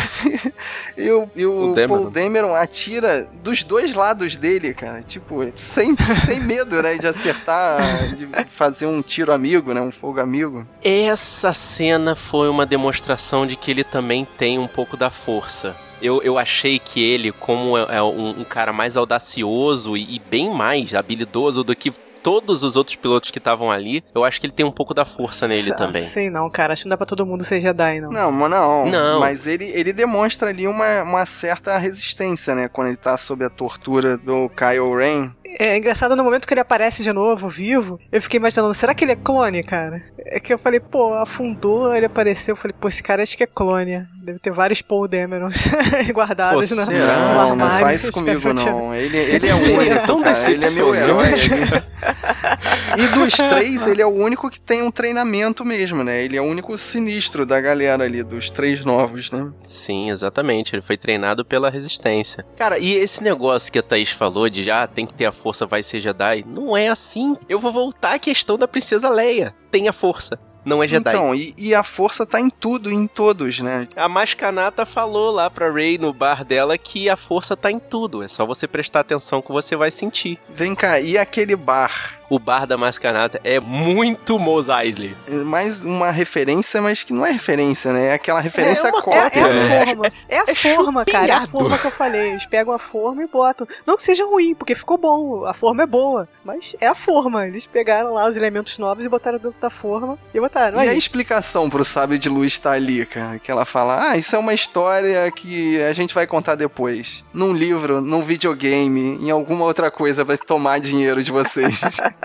e o, e o, O Dameron. Paul Dameron atira dos dois lados dele, cara. Tipo, sem, sem medo, né, de acertar, de fazer um tiro amigo, né, um fogo amigo. Essa cena foi uma demonstração de que ele também tem um pouco da força. Eu, eu achei que ele, como é é um, um cara mais audacioso e, e bem mais habilidoso do que todos os outros pilotos que estavam ali, eu acho que ele tem um pouco da força nele também. Sei não, cara. Acho que não dá pra todo mundo ser Jedi, não. Não, mas não. Não. Mas ele, ele demonstra ali uma, uma certa resistência, né, quando ele tá sob a tortura do Kylo Ren. É engraçado no momento que ele aparece de novo, vivo, eu fiquei imaginando, será que ele é clone, cara? É que eu falei, pô, afundou, ele apareceu, eu falei, pô, esse cara acho que é clone. Deve ter vários Paul Damerons guardados Pô, no, será? no Não, não armário. faz comigo não não. Ele, ele é o Sim, único, é tão cara. Ele é meu herói. E dos três, ele é o único que tem um treinamento mesmo, né? Ele é o único sinistro da galera ali, dos três novos, né? Sim, exatamente. Ele foi treinado pela resistência. Cara, e esse negócio que a Thaís falou de já tem que ter a força, vai ser Jedi, não é assim. Eu vou voltar à questão da princesa Leia. Tem a força, não é Jedi. Então, e, e a força tá em tudo, em todos, né? A Mascanata falou lá pra Rey no bar dela que a força tá em tudo. É só você prestar atenção que você vai sentir. Vem cá, e aquele bar? O bar da Mascanata é muito Mos Eisley. É Mais uma referência, mas que não é referência, né? É aquela referência uma É, cópia. é a É. forma. É a é forma, cara. É a forma que eu falei. Eles pegam a forma e botam. Não que seja ruim, porque ficou bom. A forma é boa. Mas é a forma. Eles pegaram lá os elementos novos e botaram dentro da forma e botaram. E a Aí. explicação pro sábio de luz tá ali, cara? Que ela fala: Ah, isso é uma história que a gente vai contar depois. Num livro, num videogame, em alguma outra coisa pra tomar dinheiro de vocês.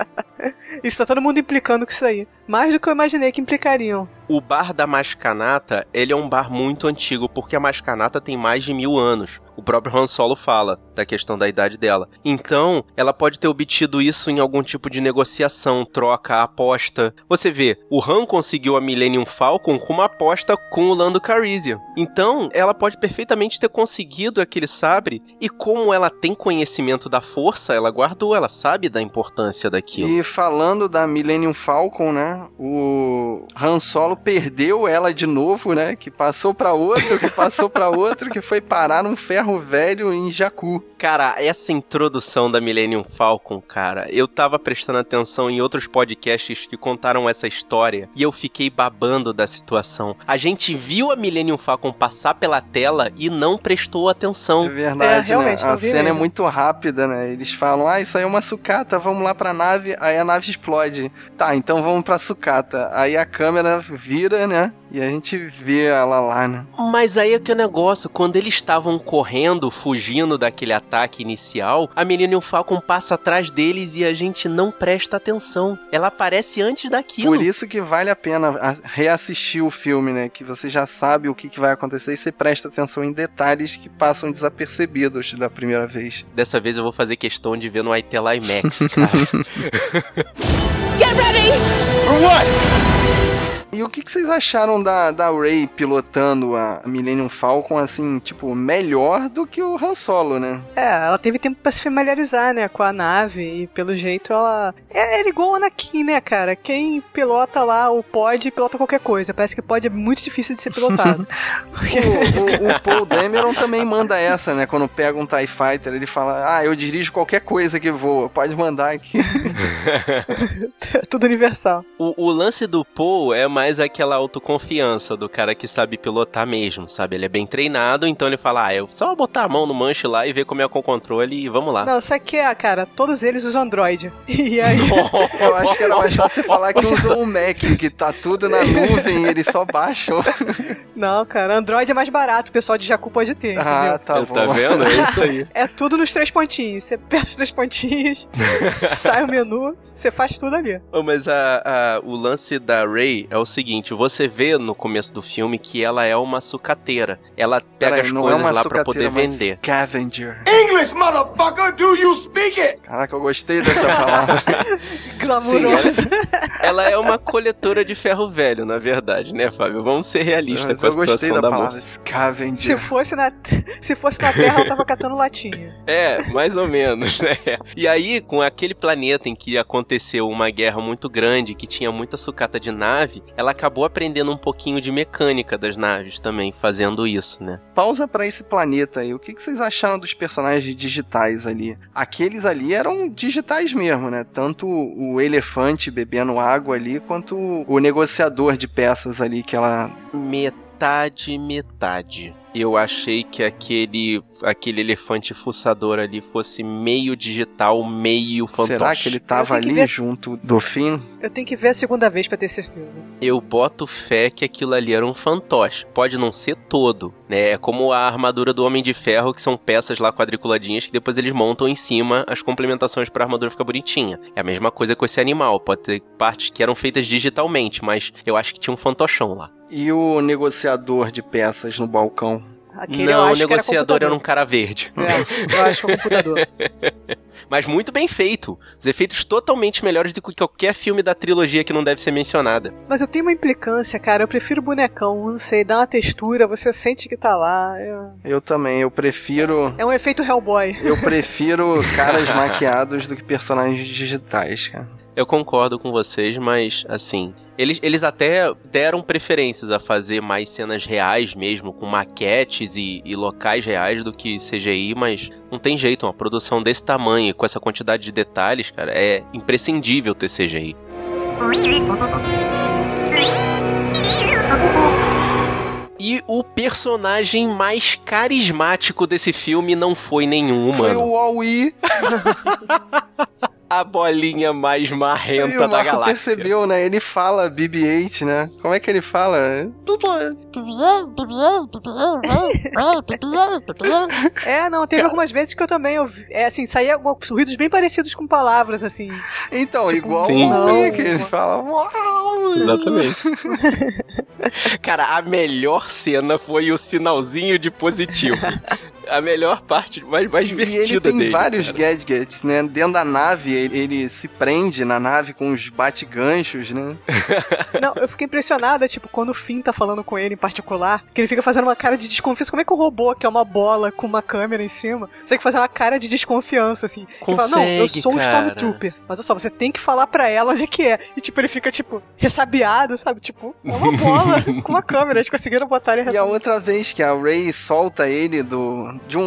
Isso tá todo mundo implicando com isso aí. Mais do que eu imaginei que implicariam. O bar da Mascanata, ele é um bar muito antigo, porque a Mascanata tem mais de mil anos. O próprio Han Solo fala da questão da idade dela. Então, ela pode ter obtido isso em algum tipo de negociação, troca, aposta. Você vê, o Han conseguiu a Millennium Falcon com uma aposta com o Lando Calrissian. Então, ela pode perfeitamente ter conseguido aquele sabre, e como ela tem conhecimento da força, ela guardou, ela sabe da importância daquilo. e falando da Millennium Falcon, né? O Han Solo perdeu ela de novo, né? Que passou pra outro, que passou pra outro, que foi parar num ferro velho em Jakku. Cara, essa introdução da Millennium Falcon, cara, eu tava prestando atenção em outros podcasts que contaram essa história e eu fiquei babando da situação. A gente viu a Millennium Falcon passar pela tela e não prestou É atenção. verdade, É, realmente, né? A cena é muito rápida, né? Eles falam, ah, isso aí é uma sucata, vamos lá pra nave. Aí a nave explode. Tá, então vamos pra sucata. Aí a câmera vira, né? E a gente vê ela lá, né? Mas aí é que o negócio, quando eles estavam correndo, fugindo daquele ataque inicial, a Millennium Falcon passa atrás deles e a gente não presta atenção. Ela aparece antes daquilo. Por isso que vale a pena reassistir o filme, né? Que você já sabe o que, que vai acontecer e você presta atenção em detalhes que passam desapercebidos da primeira vez. Dessa vez eu vou fazer questão de ver no iTela IMAX, cara. E o que, que vocês acharam da, da Ray pilotando a Millennium Falcon, assim, tipo, melhor do que o Han Solo, né? É, ela teve tempo pra se familiarizar, né, com a nave e pelo jeito ela. É, é igual o Anakin, né, cara? Quem pilota lá o pod pilota qualquer coisa. Parece que pod é muito difícil de ser pilotado. O, o- o Paul Dameron também manda essa, né? Quando pega um TIE Fighter, ele fala, ah, eu dirijo qualquer coisa que voa, pode mandar aqui. É Tudo universal. O, o lance do Paul é mais aquela autoconfiança do cara que sabe pilotar mesmo, sabe? Ele é bem treinado, então ele fala, ah, eu só vou botar a mão no manche lá e ver como é com o controle e vamos lá. Não, sabe o que é, cara? Todos eles usam Android. E aí. Eu acho que era mais fácil falar que usou um Mac, que tá tudo na nuvem e eles só baixam. Não, cara, Android é mais barato, o pessoal de Jacu pode ter, entendeu? Ah, tá bom. Tá vendo? É isso aí. É tudo nos três pontinhos. Você aperta os três pontinhos, sai o menu, você faz tudo ali. Oh, mas a, a- o lance da Ray é o seguinte: você vê no começo do filme que ela é uma sucateira. Ela pega Peraí, as não coisas é uma lá pra poder vender. Scavenger. English, motherfucker, do you speak it? Caraca, eu gostei dessa palavra. Glamourosa. Ela é uma coletora de ferro velho, na verdade, né, Fábio? Vamos ser realistas Mas com a eu gostei situação da, da, palavra moça. Se Scavenger. fosse, na, se fosse na Terra, ela tava catando latinha. É, mais ou menos, né? E aí, com aquele planeta em que aconteceu uma guerra muito grande, que tinha muita sucata de nave, ela acabou aprendendo um pouquinho de mecânica das naves também, fazendo isso, né? Pausa pra esse planeta aí. O que, que vocês acharam dos personagens digitais ali? Aqueles ali eram digitais mesmo, né? Tanto o elefante bebendo água ali, quanto o negociador de peças ali que ela. Metade, metade. Eu achei que aquele, aquele elefante fuçador ali fosse meio digital, meio fantoche. Será que ele tava ali ver- junto do Finn? Eu tenho que ver a segunda vez pra ter certeza. Eu boto fé que aquilo ali era um fantoche. Pode não ser todo, né? É como a armadura do Homem de Ferro, que são peças lá quadriculadinhas que depois eles montam em cima as complementações pra armadura ficar bonitinha. É a mesma coisa com esse animal. Pode ter partes que eram feitas digitalmente, mas eu acho que tinha um fantochão lá. E o negociador de peças no balcão? Aquele eu não, o negociador era, era um cara verde. É, eu acho que é um computador. Mas muito bem feito. Os efeitos totalmente melhores do que qualquer filme da trilogia que não deve ser mencionada. Mas eu tenho uma implicância, cara. Eu prefiro bonecão, não sei, dá uma textura, você sente que tá lá. É, Eu também, eu prefiro. é um efeito Hellboy. Eu prefiro caras maquiados do que personagens digitais, cara. Eu concordo com vocês, mas assim, eles, eles até deram preferências a fazer mais cenas reais mesmo, com maquetes e, e locais reais do que CGI, mas não tem jeito, uma produção desse tamanho, e com essa quantidade de detalhes, cara, é imprescindível ter CGI. E o personagem mais carismático desse filme não foi nenhum Foi humano. o Wall-E. A bolinha mais E marrenta da galáxia. percebeu, né? Ele fala BB-8, né? Como é que ele fala? É, não, teve algumas vezes que eu também ouvi. É assim, saía alguns ruídos bem parecidos com palavras, assim. Então, igual Sim. o que ele fala. Uau! Exatamente. Cara, a melhor cena foi o sinalzinho de positivo. A melhor parte, mais, mais E divertida ele tem dele. vários cara. gadgets, né? Dentro da nave, ele, ele se prende na nave com os bate-ganchos, né? Não, eu fiquei impressionada, tipo, quando o Finn tá falando com ele em particular, que ele fica fazendo uma cara de desconfiança. Como é que o robô, que é uma bola com uma câmera em cima, consegue fazer uma cara de desconfiança, assim? ele fala, não, eu Consegue, sou um cara. Stormtrooper. Mas olha só, você tem que falar pra ela onde que é. E, tipo, ele fica, tipo, ressabiado, sabe? Tipo, é uma bola com uma câmera. Eles conseguiram botar ele E a outra vez que a Ray solta ele do de um,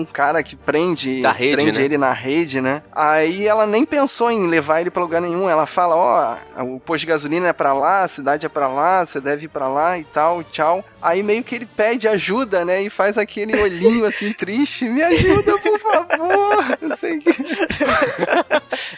um cara que prende, Da rede, prende né? ele na rede, né? Aí ela nem pensou em levar ele pra lugar nenhum. Ela fala, ó, o posto de gasolina é pra lá, a cidade é pra lá, você deve ir pra lá e tal, tchau. Aí meio que ele pede ajuda, né? E faz aquele olhinho assim triste, me ajuda, por favor. Sei que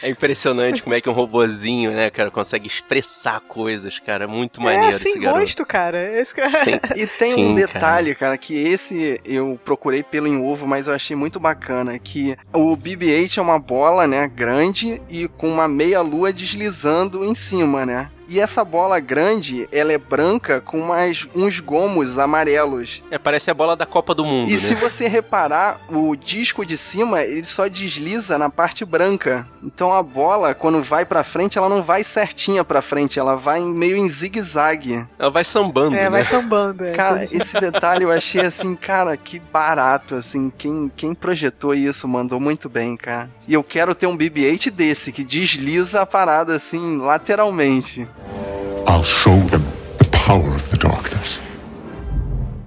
É impressionante como é que um robozinho, né, cara, consegue expressar coisas, cara. Muito É, maneiro sem esse garoto. Gosto, cara. Esse cara... Sim. E tem Sim, um detalhe, cara. que esse eu procurei pelo em ovo, mas eu achei muito bacana, que o BB-8 é uma bola, né, grande e com uma meia lua deslizando em cima, né? E essa bola grande, ela é branca com mais uns gomos amarelos. É, parece a bola da Copa do Mundo, E né? se você reparar, o disco de cima, ele só desliza na parte branca. Então a bola, quando vai pra frente, ela não vai certinha pra frente, ela vai meio em zigue-zague. Ela vai sambando, É, né? vai sambando. É, Cara, esse detalhe eu achei assim, cara, que barato, assim. Quem, quem projetou isso mandou muito bem, cara. E eu quero ter um BB-8 desse, que desliza a parada assim, lateralmente. I'll show them the power of the darkness.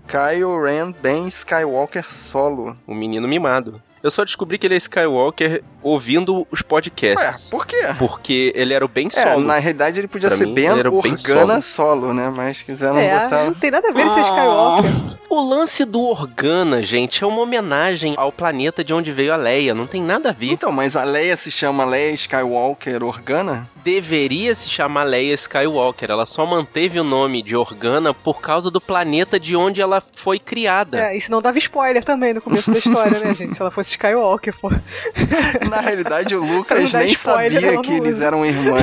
Kylo Ren Ben Skywalker solo. O menino mimado. Eu só descobri que ele é Skywalker ouvindo os podcasts. Ué, por quê? Porque ele era o Ben É, Solo. na realidade ele podia Pra ser mim, Ben ele era o Ben Organa solo. né? Mas quiseram É, botar. não tem nada a ver ele ser Ah. Skywalker. O lance do Organa, gente, é uma homenagem ao planeta de onde veio a Leia. Não tem nada a ver. Então, mas a Leia se chama Leia Skywalker Organa? Deveria se chamar Leia Skywalker. Ela só manteve o nome de Organa por causa do planeta de onde ela foi criada. É, isso não dava spoiler também no começo da história, né, gente? Se ela fosse Skywalker, pô. Na realidade, o Lucas nem spoiler, sabia que eles eram irmãs,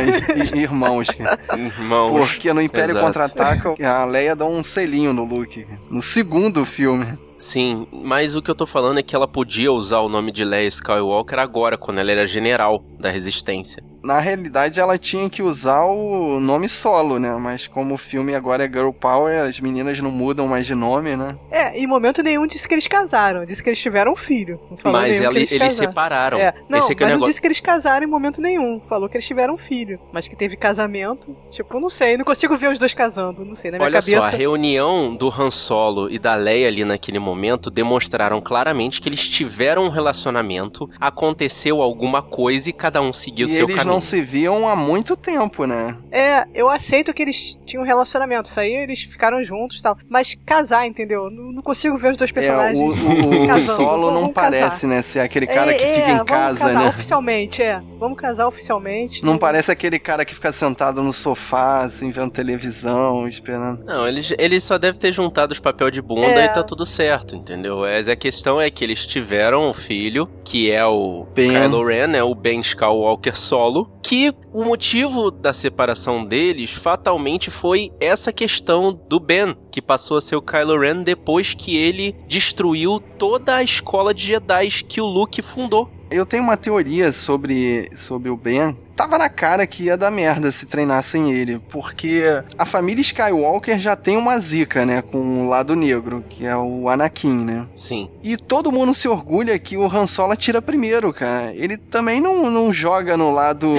irmãos. Irmãos. Porque no Império. Contra-Ataca, a Leia dá um selinho no Luke. No segundo filme. Sim, mas o que eu tô falando é que ela podia usar o nome de Leia Skywalker agora, quando ela era general da Resistência. Na realidade, ela tinha que usar o nome solo, né? Mas como o filme agora é Girl Power, as meninas não mudam mais de nome, né? É, em momento nenhum disse que eles casaram. Disse que eles tiveram um filho. Não falou mas ela- que eles, eles, separaram. É, não, Esse é é mas não negócio. disse que eles casaram em momento nenhum. Falou que eles tiveram um filho. Mas que teve casamento. Tipo, não sei. Não consigo ver os dois casando. Não sei. Na minha Olha cabeça. só, a reunião do Han Solo e da Leia ali naquele momento demonstraram claramente que eles tiveram um relacionamento, aconteceu alguma coisa e cada um seguiu e seu eles caminho. não se viam há muito tempo, né? É, eu aceito que eles tinham um relacionamento. Isso aí eles ficaram juntos e tal. Mas casar, entendeu? Não, não consigo ver os dois É, personagens. o, o- o casando. solo não Vamos casar. parece, né? Ser aquele cara É, que é, fica em vamos casa, casar né? oficialmente, é. Vamos casar oficialmente. Não parece aquele cara que fica sentado no sofá, assim, vendo televisão, esperando. Não, eles, eles só devem ter juntado os papel de bunda É. e tá tudo certo, entendeu? Mas a questão é que eles tiveram um filho, que é o Ben. Kylo Ren, né? O Ben Skywalker solo, que o motivo da separação deles fatalmente foi essa questão do Ben, que passou a ser o Kylo Ren depois que ele destruiu toda a escola de Jedi que o Luke fundou. Eu tenho uma teoria sobre, sobre o Ben. Tava na cara que ia dar merda se treinassem ele, porque a família Skywalker já tem uma zica, né, com o lado negro, que é o Anakin, né? Sim. E todo mundo se orgulha que o Han Solo atira primeiro, cara. Ele também não, não joga no lado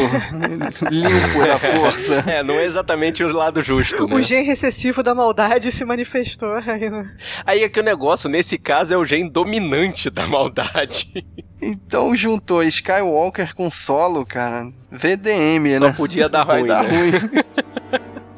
limpo da força. É, não é exatamente o lado justo, né? O gene recessivo da maldade se manifestou aí, né? Aí é que o negócio, nesse caso, é o gene dominante da maldade. Então juntou Skywalker com Solo, cara. VDM, Só né? podia dar Vai ruim, dar né? ruim.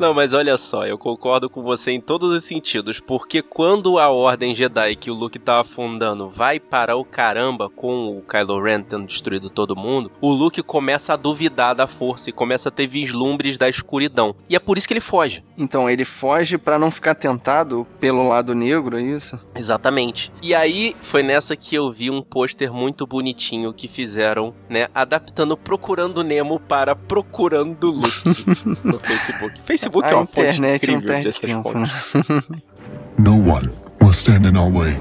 Não, mas olha só, eu concordo com você em todos os sentidos, porque quando a Ordem Jedi que o Luke tava fundando vai para o caramba com o Kylo Ren tendo destruído todo mundo, o Luke começa a duvidar da força e começa a ter vislumbres da escuridão. E é por isso que ele foge. Então, ele foge pra não ficar tentado pelo lado negro, é isso? Exatamente. E aí foi nessa que eu vi um pôster muito bonitinho que fizeram, né, adaptando Procurando Nemo para Procurando Luke no Facebook. Facebook é A uma fonte internet não incrível perde dessas tempo, fontes. né? No one will stand in our way.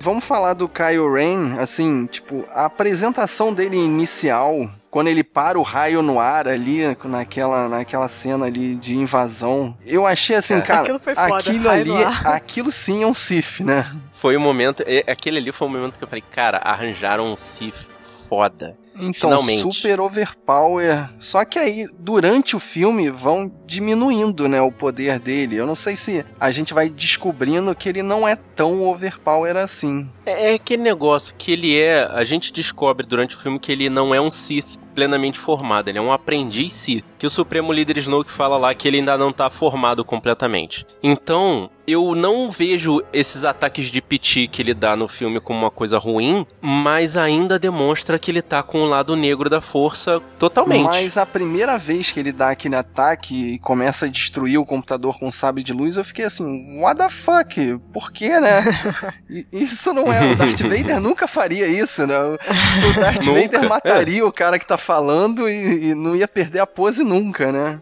Vamos falar do Kylo Ren, assim, tipo, a apresentação dele inicial, quando ele para o raio no ar ali, naquela, naquela cena ali de invasão, eu achei assim, É. cara, Aquilo foi foda, aquilo ali, ar. aquilo sim é um Sith, né? Foi o momento, é, aquele ali foi o momento que eu falei, cara, arranjaram um Sith foda. Então, Finalmente. super overpower. Só que aí, durante o filme, vão diminuindo, né, o poder dele. Eu não sei se a gente vai descobrindo que ele não é tão overpower assim. É, é aquele negócio que ele é, a gente descobre durante o filme que ele não é um Sith plenamente formado, ele é um aprendiz Sith, que o Supremo Líder Snoke fala lá que ele ainda não tá formado completamente. Então, eu não vejo esses ataques de piti que ele dá no filme como uma coisa ruim, mas ainda demonstra que ele tá com o lado negro da força totalmente. Mas a primeira vez que ele dá aquele ataque e começa a destruir o computador com um sabre de luz, eu fiquei assim, what the fuck? Por quê, né? Isso não é. O Darth Vader nunca faria isso, né? O Darth Vader mataria o cara que tá falando e, e não ia perder a pose nunca, né?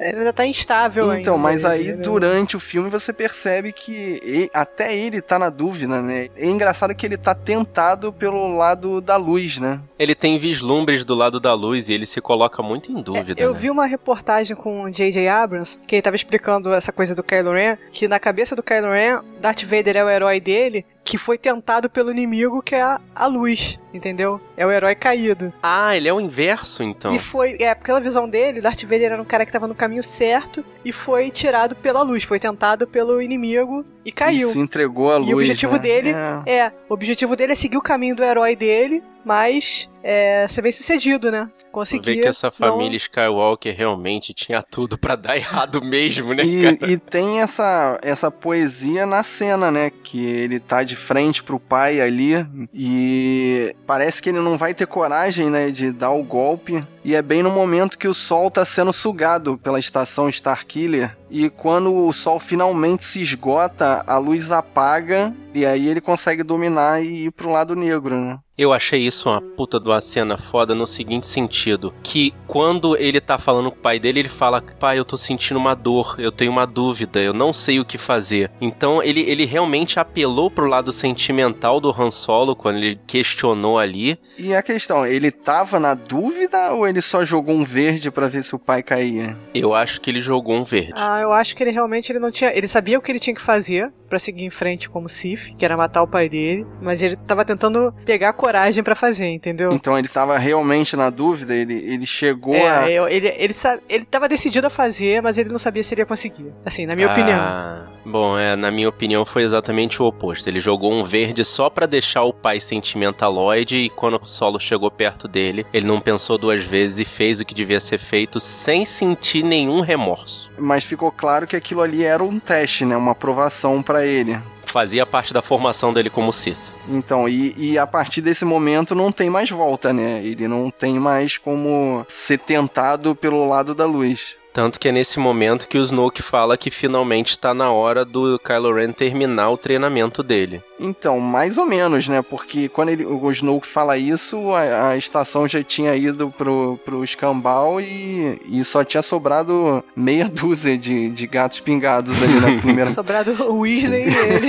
Ele ainda tá instável ainda. Então, mas aí ele- durante o filme você percebe que e- até ele tá na dúvida, né? É engraçado que ele tá tentado pelo lado da luz, né? Ele tem vislumbres do lado da luz e ele se coloca muito em dúvida. Eu né? vi uma reportagem com o J.J. Abrams, que ele tava explicando essa coisa do Kylo Ren, que na cabeça do Kylo Ren, Darth Vader é o herói dele, que foi tentado pelo inimigo, que é a, a luz, entendeu? É o herói caído. Ah, ele é o inverso, então. E foi, é, pela visão dele, Darth Vader era um cara que tava no caminho certo e foi tirado pela luz, foi tentado pelo inimigo e caiu. E se entregou à luz. E o objetivo né? dele É. É, o objetivo dele é seguir o caminho do herói dele, mas é, ser bem sucedido, né? Conseguir. vê que essa não- família Skywalker realmente tinha tudo pra dar errado mesmo, né, E, cara? e tem essa, essa poesia na cena, né? Que ele tá de frente pro pai ali e parece que ele não vai ter coragem, né? De dar o golpe. E é bem no momento que o sol tá sendo sugado pela estação Starkiller. E quando o sol finalmente se esgota, a luz apaga e aí ele consegue dominar e ir pro lado negro, né? Eu achei isso uma puta de uma cena foda no seguinte sentido: que quando ele tá falando com o pai dele, ele fala: Pai, eu tô sentindo uma dor, eu tenho uma dúvida, eu não sei o que fazer. Então ele, ele realmente apelou pro lado sentimental do Han Solo quando ele questionou ali. E a questão, ele tava na dúvida ou ele só jogou um verde pra ver se o pai caía? Eu acho que ele jogou um verde. Ah, eu acho que ele realmente ele não tinha. Ele sabia o que ele tinha que fazer, pra seguir em frente como Sif, que era matar o pai dele, mas ele tava tentando pegar coragem pra fazer, entendeu? Então ele tava realmente na dúvida, ele, ele chegou É, a. ele, ele, sa- ele tava decidido a fazer, mas ele não sabia se ele ia conseguir. Assim, na minha opinião. Ah, Bom, é, na minha opinião foi exatamente o oposto. Ele jogou um verde só pra deixar o pai sentimentaloide e quando o solo chegou perto dele, ele não pensou duas vezes e fez o que devia ser feito sem sentir nenhum remorso. Mas ficou claro que aquilo ali era um teste, né? Uma aprovação ele. Fazia parte da formação dele como Sith. Então, e, e a partir desse momento não tem mais volta, né? Ele não tem mais como ser tentado pelo lado da luz. Tanto que é nesse momento que o Snoke fala que finalmente está na hora do Kylo Ren terminar o treinamento dele. Então, mais ou menos, né? Porque quando ele, o Snoke fala isso, a, a estação já tinha ido pro, pro escambau e, e só tinha sobrado meia dúzia de, de gatos pingados ali na primeira. Sobrado o Weasley e ele.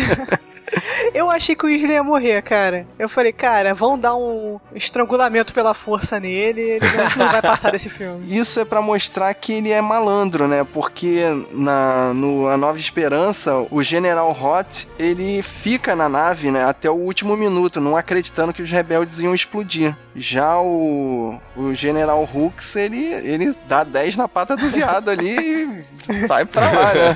Eu achei que o Weasley ia morrer, cara. Eu falei, cara, vão dar um estrangulamento pela força nele, ele não, não vai passar desse filme. Isso é pra mostrar que ele é malandro, né? Porque na no A Nova Esperança, o General Hot, ele fica na nave, né, até o último minuto, não acreditando que os rebeldes iam explodir. Já o, o General Hux, ele, ele dá 10 na pata do viado ali e sai pra lá, né?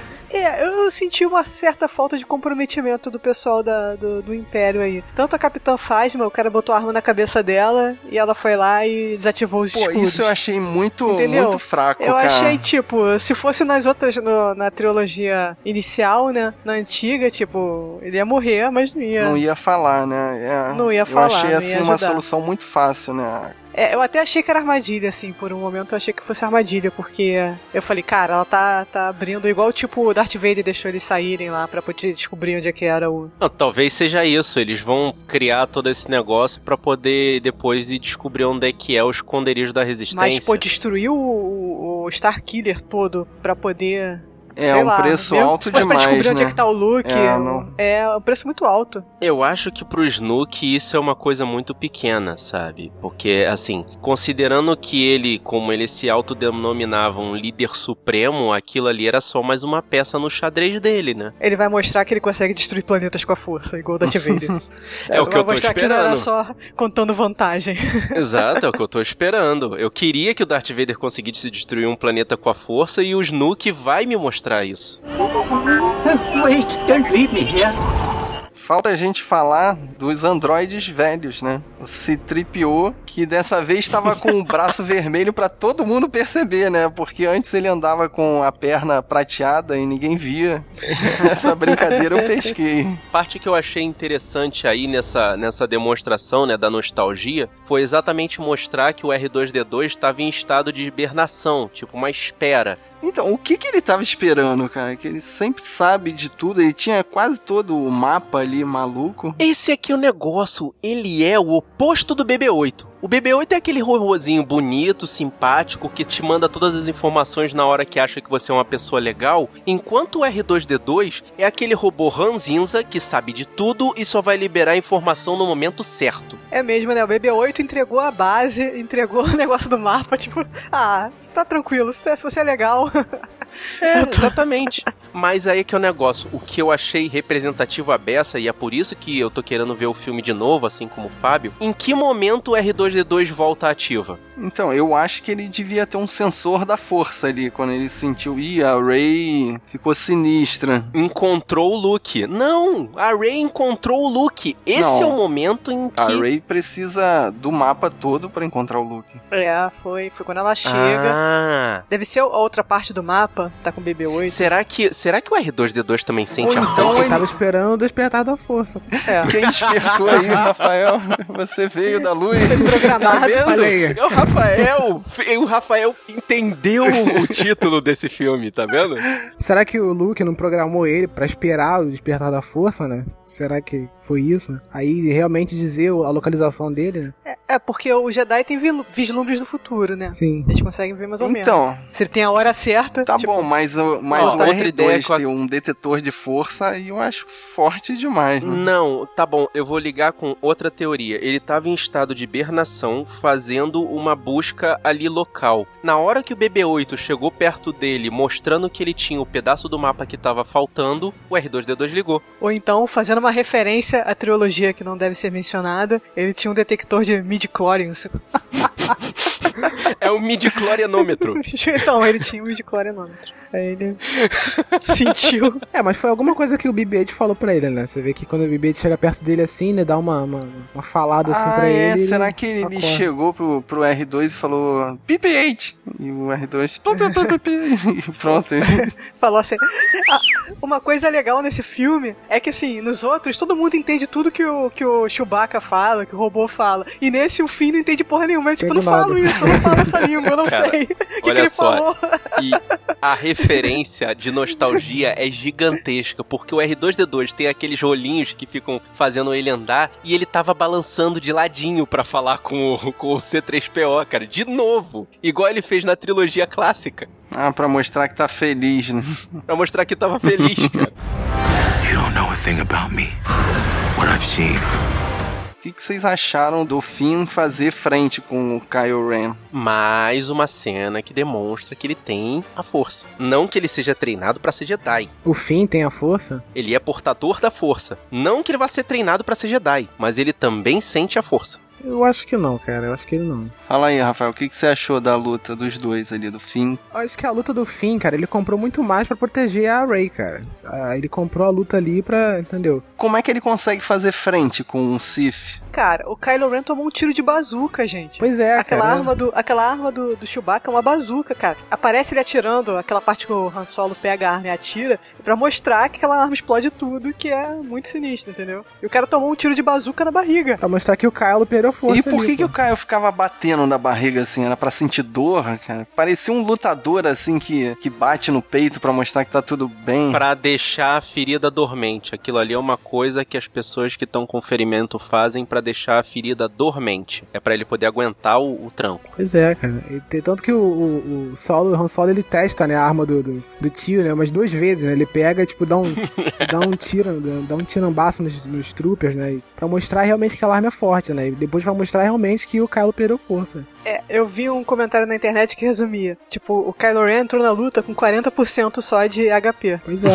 É, eu senti uma certa falta de comprometimento do pessoal da- do, do Império aí. Tanto a Capitã Phasma, o cara botou a arma na cabeça dela e ela foi lá e desativou os Pô, escudos. isso eu achei muito, Entendeu? muito fraco, Eu cara. achei, tipo, se fosse nas outras, no- na trilogia inicial, né? Na antiga, tipo, ele ia morrer, mas não ia. Não ia falar, né? É, Não ia eu falar, achei não assim uma solução muito fácil, né? É, eu até achei que era armadilha, assim, por um momento eu achei que fosse armadilha, porque eu falei, cara, ela tá, tá abrindo igual tipo o Darth Vader deixou eles saírem lá pra poder descobrir onde é que era o. Não, talvez seja isso. Eles vão criar todo esse negócio pra poder depois ir descobrir onde é que é o esconderijo da resistência. Mas, pô, destruir o, o, o Starkiller todo pra poder. É sei um lá, preço mesmo alto demais, pra descobrir onde né? é que tá o Luke. É, não- É um preço muito alto. Eu acho que pro Snook isso é uma coisa muito pequena, sabe? Porque, assim, considerando que ele, como ele se autodenominava um líder supremo, aquilo ali era só mais uma peça no xadrez dele, né? Ele vai mostrar que ele consegue destruir planetas com a força, igual o Darth Vader. É o que eu tô mostrar que não era esperando. só contando vantagem. Exato, é o que eu tô esperando. Eu queria que o Darth Vader conseguisse destruir um planeta com a força e o Snook vai me mostrar isso. Wait, don't leave me here. Falta a gente falar dos androides velhos, né? O C-3PO, que dessa vez estava com o braço vermelho pra todo mundo perceber, né? Porque antes ele andava com a perna prateada e ninguém via. Essa brincadeira eu pesquei. parte que eu achei interessante aí nessa, nessa demonstração né, da nostalgia foi exatamente mostrar que o R2D2 estava em estado de hibernação, tipo uma espera. Então, o que que ele tava esperando, cara? Que ele sempre sabe de tudo, ele tinha quase todo o mapa ali maluco. Esse aqui é o negócio, ele é o oposto do BB-8. O BB-8 é aquele robozinho bonito, simpático, que te manda todas as informações na hora que acha que você é uma pessoa legal, enquanto o R2D2 é aquele robô ranzinza que sabe de tudo e só vai liberar a informação no momento certo. É mesmo, né? O BB-8 entregou a base, entregou o negócio do mapa, tipo, ah, tá tranquilo, se se você é legal. É, exatamente. Mas aí que é o negócio. O que eu achei representativo a beça, e é por isso que eu tô querendo ver o filme de novo, assim como o Fábio, em que momento o R2D2 volta ativa? Então, eu acho que ele devia ter um sensor da força ali, quando ele sentiu, ih, a Ray ficou sinistra. Encontrou o Luke. Não! A Rey encontrou o Luke. Esse Não. é o momento em que. A Ray precisa do mapa todo pra encontrar o Luke. É, foi, foi quando ela chega. Ah! Deve ser a outra parte do mapa, tá com o BB-8. Será que, será que o R2D2 também sente Ou a então força? ele- Tava esperando o despertar da força. É. Quem despertou aí, Rafael? Você veio da luz. Programado. Tá vendo? É o Rafael! o Rafael entendeu o título desse filme, tá vendo? Será que o Luke não programou ele pra esperar o despertar da força, né? Será que foi isso? Aí realmente dizer a localização dele, né? É, porque o Jedi tem vislumbres do futuro, né? Sim. Eles conseguem ver mais ou menos. Então, Se ele tem a hora certa. tá tipo, bom, mas, o- mas Ó, o outra R2 ideia que eu- ter um detetor de força aí eu acho forte demais, né? Não, tá bom, eu vou ligar com outra teoria. Ele tava em estado de hibernação, fazendo uma busca ali local. Na hora que o BB-8 chegou perto dele, mostrando que ele tinha o pedaço do mapa que tava faltando, o R2D2 ligou. Ou então, fazendo uma referência à trilogia que não deve ser mencionada, ele tinha um detector de midi-chlorians. É o midi-chlorianômetro. então, ele tinha um midi-chlorianômetro. Aí ele sentiu. É, mas foi alguma coisa que o BB-8 falou pra ele, né? Você vê que quando o BB-8 chega perto dele assim, né? Dá uma, uma, uma falada assim ah, pra é? ele. Será ele que ele acorda. chegou pro, pro R2 e falou BB-8? E o R2 pi, pi, pi, pi, pi, e pronto. Falou assim. Ah, uma coisa legal nesse filme é que, assim, nos outros, todo mundo entende tudo que o, que o Chewbacca fala, que o robô fala. E nesse, o Finn não entende porra nenhuma. Ele, tipo, não falo isso, eu não falo essa língua, eu não Cara, sei. O que, que ele só. falou? E a referência de nostalgia é gigantesca, porque o R2D2 tem aqueles rolinhos que ficam fazendo ele andar e ele tava balançando de ladinho pra falar com o, com o C3PO, cara, de novo. Igual ele fez na trilogia clássica, Ah, pra mostrar que tá feliz, né? pra mostrar que tava feliz, cara. You don't know a thing about me. What I've seen. O que, que vocês acharam do Finn fazer frente com o Kylo Ren? Mais uma cena que demonstra que ele tem a força. Não que ele seja treinado pra ser Jedi. O Finn tem a força? Ele é portador da força. Não que ele vá ser treinado pra ser Jedi, mas ele também sente a força. Eu acho que não, cara. Eu acho que ele não. Fala aí, Rafael, o que, que você achou da luta dos dois ali, do Finn? Eu acho que a luta do Finn, cara, ele comprou muito mais pra proteger a Rey, cara. Ah, ele comprou a luta ali pra. Entendeu? Como é que ele consegue fazer frente com um Sith? Cara, o Kylo Ren tomou um tiro de bazuca, gente. Pois é, aquela cara. arma do aquela arma do, do Chewbacca é uma bazuca, cara. Aparece ele atirando aquela parte que o Han Solo pega a arma e atira pra mostrar que aquela arma explode tudo, que é muito sinistro, entendeu? E o cara tomou um tiro de bazuca na barriga. Pra mostrar que o Kylo perdeu força e por ali, que, que o Caio ficava batendo na barriga assim? Era pra sentir dor, cara? Parecia um lutador assim que, que bate no peito pra mostrar que tá tudo bem. Pra deixar a ferida dormente. Aquilo ali é uma coisa que as pessoas que estão com ferimento fazem pra deixar a ferida dormente. É pra ele poder aguentar o, o tranco. Pois é, cara. E tem- tanto que o, o, o Solo, o Han Solo, ele testa, né, a arma do, do, do tio, né, umas duas vezes, né? Ele pega, tipo, dá um, dá um tiro, dá um tirambaço nos, nos troopers, né? Pra mostrar realmente que aquela arma é forte, né? E depois pra mostrar realmente que o Kylo perdeu força. É, eu vi um comentário na internet que resumia. Tipo, o Kylo Ren entrou na luta com 40% só de HP. Pois é.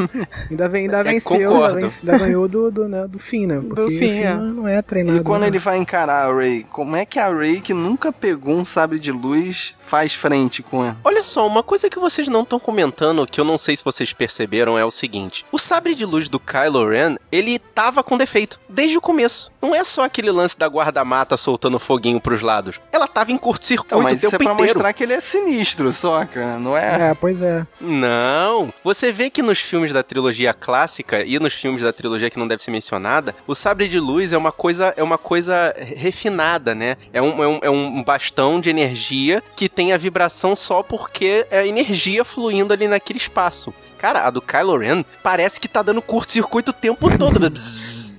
ainda, vem, ainda É, venceu, ainda, vence- ainda ganhou do, do, né, do fim, né? Porque o Finn, Finn é. não é treinado. E quando né? ele vai encarar a Rey, como é que a Rey, que nunca pegou um sabre de luz, faz frente com ela? Olha só, uma coisa que vocês não estão comentando, que eu não sei se vocês perceberam, é o seguinte: o sabre de luz do Kylo Ren, ele tava com defeito desde o começo. Não é só aquele lance da guarda-mata soltando foguinho pros lados. Ela tava em curto-circuito Então, o mas isso tempo é pra inteiro. mostrar que ele é sinistro, só, cara. Não é? É, pois é. Não. Você vê que nos filmes da trilogia clássica e nos filmes da trilogia que não deve ser mencionada, o sabre de luz é uma coisa, é uma coisa refinada, né? É um, é, um, é um bastão de energia que tem a vibração só porque é energia fluindo ali naquele espaço. Cara, a do Kylo Ren parece que tá dando curto-circuito o tempo todo.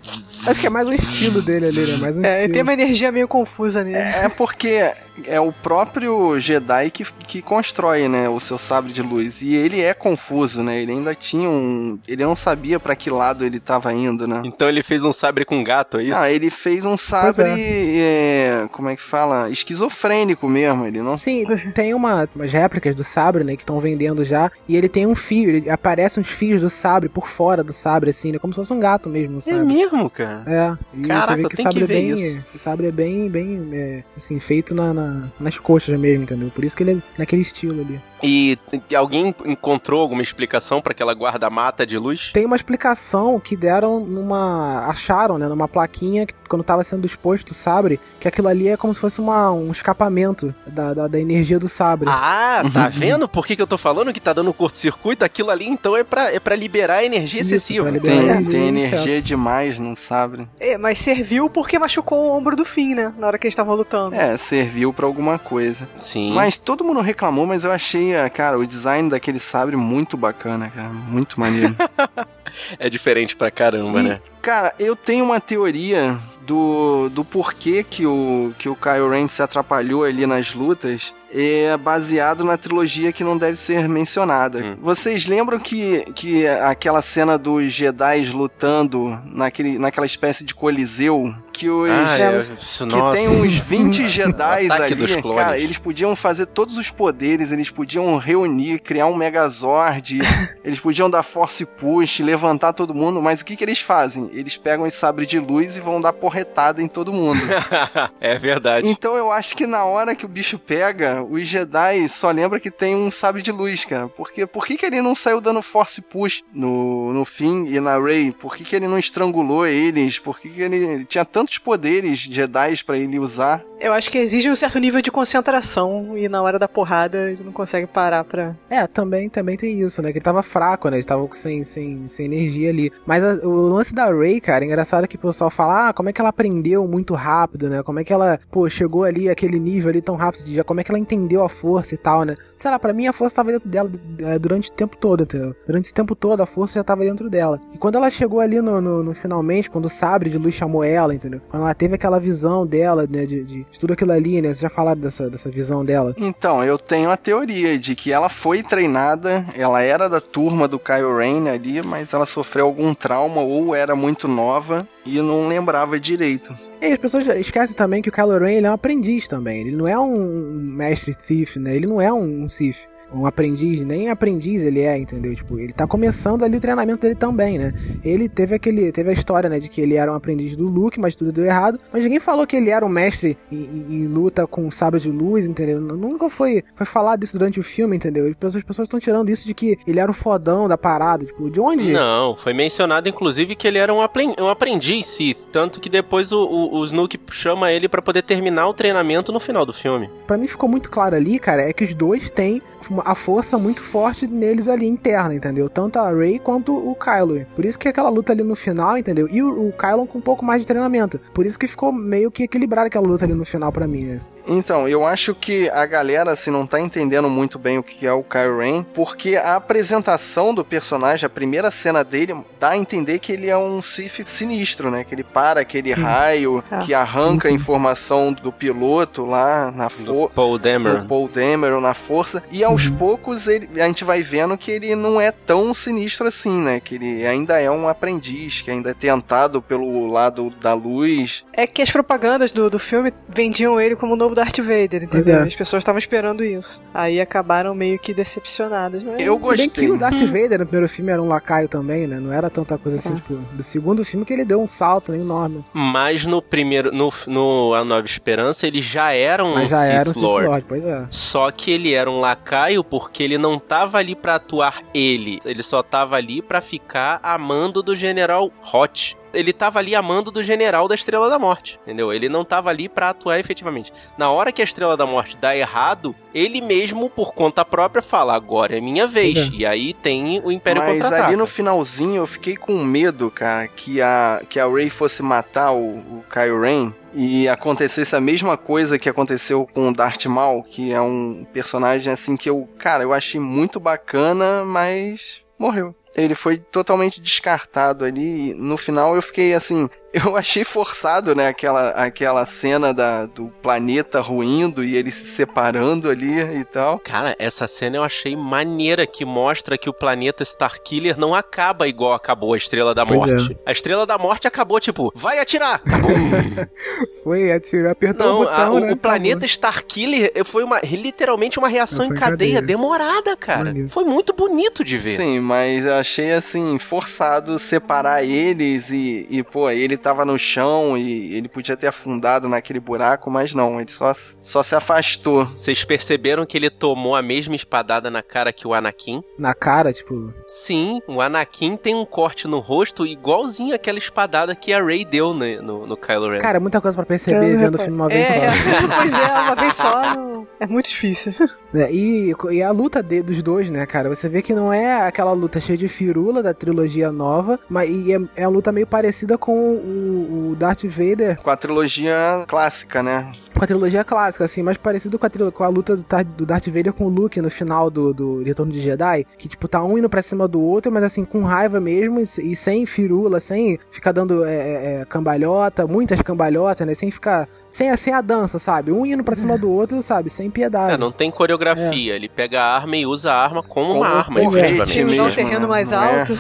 Acho que é mais um estilo dele ali, né? Mais um É, estilo. tem uma energia meio confusa nele. É porque é o próprio Jedi que, que constrói, né, o seu sabre de luz. E ele é confuso, né? Ele ainda tinha um. Ele não sabia pra que lado ele tava indo, né? Então ele fez um sabre com gato, é isso? Ah, ele fez um sabre. é, como é que fala? Esquizofrênico mesmo. Ele não. Sim, tem uma, umas réplicas do sabre, né, que estão vendendo já, e ele tem um fio, ele aparece uns fios do sabre por fora do sabre, assim, né, como se fosse um gato mesmo, é sabe? mesmo, cara. É, e Caraca, você vê que o sabre é bem. isso. O sabre é bem, bem, é, assim, feito na, na- nas coxas mesmo, entendeu? Por isso que ele é naquele estilo ali. E alguém encontrou alguma explicação pra aquela guarda-mata de luz? Tem uma explicação que deram numa. acharam, né, numa plaquinha, que, quando tava sendo exposto o sabre, que aquilo ali é como se fosse uma, um escapamento da, da, da energia do sabre. Ah, tá vendo por que, que eu tô falando que tá dando curto-circuito? Aquilo ali então é pra, é pra liberar energia Isso, excessiva. pra liberar Tem, energia tem em energia demais no sabre. É, mas serviu porque machucou o ombro do Finn, né? Na hora que eles estavam lutando. É, serviu pra alguma coisa. Sim. Mas todo mundo reclamou, mas eu achei, ah, cara, o design daquele sabre muito bacana, cara. Muito maneiro. É diferente pra caramba, E, né? Cara, eu tenho uma teoria do, do porquê que o, que o Kylo Ren se atrapalhou ali nas lutas é baseado na trilogia que não deve ser mencionada. Hum. Vocês lembram que, que aquela cena dos Jedi lutando naquele, naquela espécie de coliseu? Que os. Ah, é, que nossa. tem uns 20 Jedi ali, cara, eles podiam fazer todos os poderes, eles podiam reunir, criar um Megazord, eles podiam dar force push, levantar todo mundo, mas o que que eles fazem? Eles pegam esse sabre de luz e vão dar porretada em todo mundo. é verdade. Então eu acho que na hora que o bicho pega, os Jedi só lembra que tem um sabre de luz, cara. Porque por que, que ele não saiu dando force push no, no fim e na Rey? Por que, que ele não estrangulou eles? Por que, que ele, ele tinha tantos poderes Jedi pra ele usar? Eu acho que exige um certo nível de concentração e na hora da porrada ele não consegue parar pra. É, também, também tem isso, né? Que ele tava fraco, né? Ele tava sem, sem, sem energia ali. Mas a- o lance da Ray, cara, é engraçado que o pessoal fala, ah, como é que ela aprendeu muito rápido, né? Como é que ela, pô, chegou ali aquele nível ali tão rápido, já como é que ela entendeu a força e tal, né? Sei lá, pra mim a força tava dentro dela eh, durante o tempo todo, entendeu? Durante esse tempo todo a força já tava dentro dela. E quando ela chegou ali no, no, no finalmente, quando o sabre de luz chamou ela, entendeu? Quando ela teve aquela visão dela, né, de, de, de tudo aquilo ali, né? Vocês já falaram dessa, dessa visão dela. Então, eu tenho a teoria de que ela foi treinada, ela era da turma do Kylo Ren ali, mas ela sofreu algum trauma ou era muito nova e não lembrava direito. E as pessoas esquecem também que o Kylo Ren ele é um aprendiz também. Ele não é um mestre Thief, né? Ele não é um Sith. Um aprendiz, nem aprendiz ele é, entendeu? Tipo, ele tá começando ali o treinamento dele também, né? Ele teve aquele. Teve a história, né? De que ele era um aprendiz do Luke, mas tudo deu errado. Mas ninguém falou que ele era um mestre em, em- luta com sabre de luz, entendeu? Nunca foi, foi falado isso durante o filme, entendeu? E As pessoas estão tirando isso de que ele era o fodão da parada. Tipo, de onde? Não, foi mencionado inclusive que ele era um, apren- um aprendiz Sith, tanto que depois o, o, o Snoke chama ele pra poder terminar o treinamento no final do filme. Pra mim ficou muito claro ali, cara, é que os dois têm uma- a força muito forte neles ali interna, entendeu? Tanto a Rey quanto o Kylo. Por isso que aquela luta ali no final, entendeu? E o, o Kylo com um pouco mais de treinamento. Por isso que ficou meio que equilibrada aquela luta ali no final pra mim, né? Então, eu acho que a galera assim, não tá entendendo muito bem o que é o Kylo Ren, porque a apresentação do personagem, a primeira cena dele, dá a entender que ele é um Sith sinistro, né? Que ele para aquele Sim. raio, Ah. que arranca Sim, sim. a informação do piloto lá na Do força. Paul Dameron. do Paul Dameron na força e aos Uhum. poucos ele, a gente vai vendo que ele não é tão sinistro assim, né? Que ele ainda é um aprendiz, que ainda é tentado pelo lado da luz. É que as propagandas do, do filme vendiam ele como novo Darth Vader, entendeu? é. As pessoas estavam esperando isso. Aí acabaram meio que decepcionadas. Mas... Eu Se bem gostei. que o Darth Vader no primeiro filme era um lacaio também, né? Não era tanta coisa assim, É. tipo, do segundo filme que ele deu um salto né, enorme. Mas no primeiro, no, no A Nova Esperança, ele já era um Mas já Sith era um Sith Lord. Lord, pois é. Só que ele era um lacaio porque ele não tava ali pra atuar ele. Ele só tava ali pra ficar amando do General Hot. Ele tava ali amando do General da Estrela da Morte, entendeu? Ele não tava ali pra atuar efetivamente. Na hora que a Estrela da Morte dá errado, ele mesmo, por conta própria, fala: agora é minha vez. É. E aí tem o Império Mas contra-ataca. ali no finalzinho eu fiquei com medo, cara, que a, que a Rey fosse matar o, o Kylo Ren e acontecesse a mesma coisa que aconteceu com o Darth Maul, que é um personagem assim que eu, cara, eu achei muito bacana, mas morreu. Ele foi totalmente descartado ali. e No final eu fiquei assim. Eu achei forçado, né? Aquela, aquela cena da, do planeta ruindo e eles se separando ali e tal. Cara, essa cena eu achei maneira que mostra que o planeta Starkiller não acaba igual acabou a Estrela da é. Morte. A Estrela da Morte acabou tipo, vai atirar! Acabou. Foi, atirou, apertou Não, o a- botão, o, né? o planeta Starkiller foi uma, literalmente uma reação Ação em cadeia, cadeia. demorada, cara. Maneiro. Foi muito bonito de ver. Sim, mas eu achei assim, forçado separar eles e, e, pô, ele tava no chão e ele podia ter afundado naquele buraco, mas não, ele só, só se afastou. Vocês perceberam que ele tomou a mesma espadada na cara que o Anakin? Na cara, tipo. Sim, o Anakin tem um corte no rosto igualzinho aquela espadada que a Rey deu no, no, no Kylo Ren. Cara, é muita coisa pra perceber vendo o filme uma vez é, só. É, pois é, uma vez só não- é muito difícil. É, e, e a luta de- dos dois, né, cara? Você vê que não é aquela luta cheia de firula da trilogia nova, mas e é, é uma luta meio parecida com o, o Darth Vader. Com a trilogia clássica, né? Com a trilogia clássica, assim, mais parecido com a, com a luta do, do Darth Vader com o Luke no final do, do Retorno de Jedi, que, tipo, tá um indo pra cima do outro, mas assim, com raiva mesmo e, e sem firula, sem ficar dando é, é, é, cambalhota, muitas cambalhotas, né, sem ficar, sem, sem a dança, sabe? Um indo pra cima do outro, sabe? Sem piedade. É, não tem coreografia. Ele pega a arma e usa a arma como, Como uma arma, porrete efetivamente. Tinha usar um mesmo, terreno né? mais Não é? alto.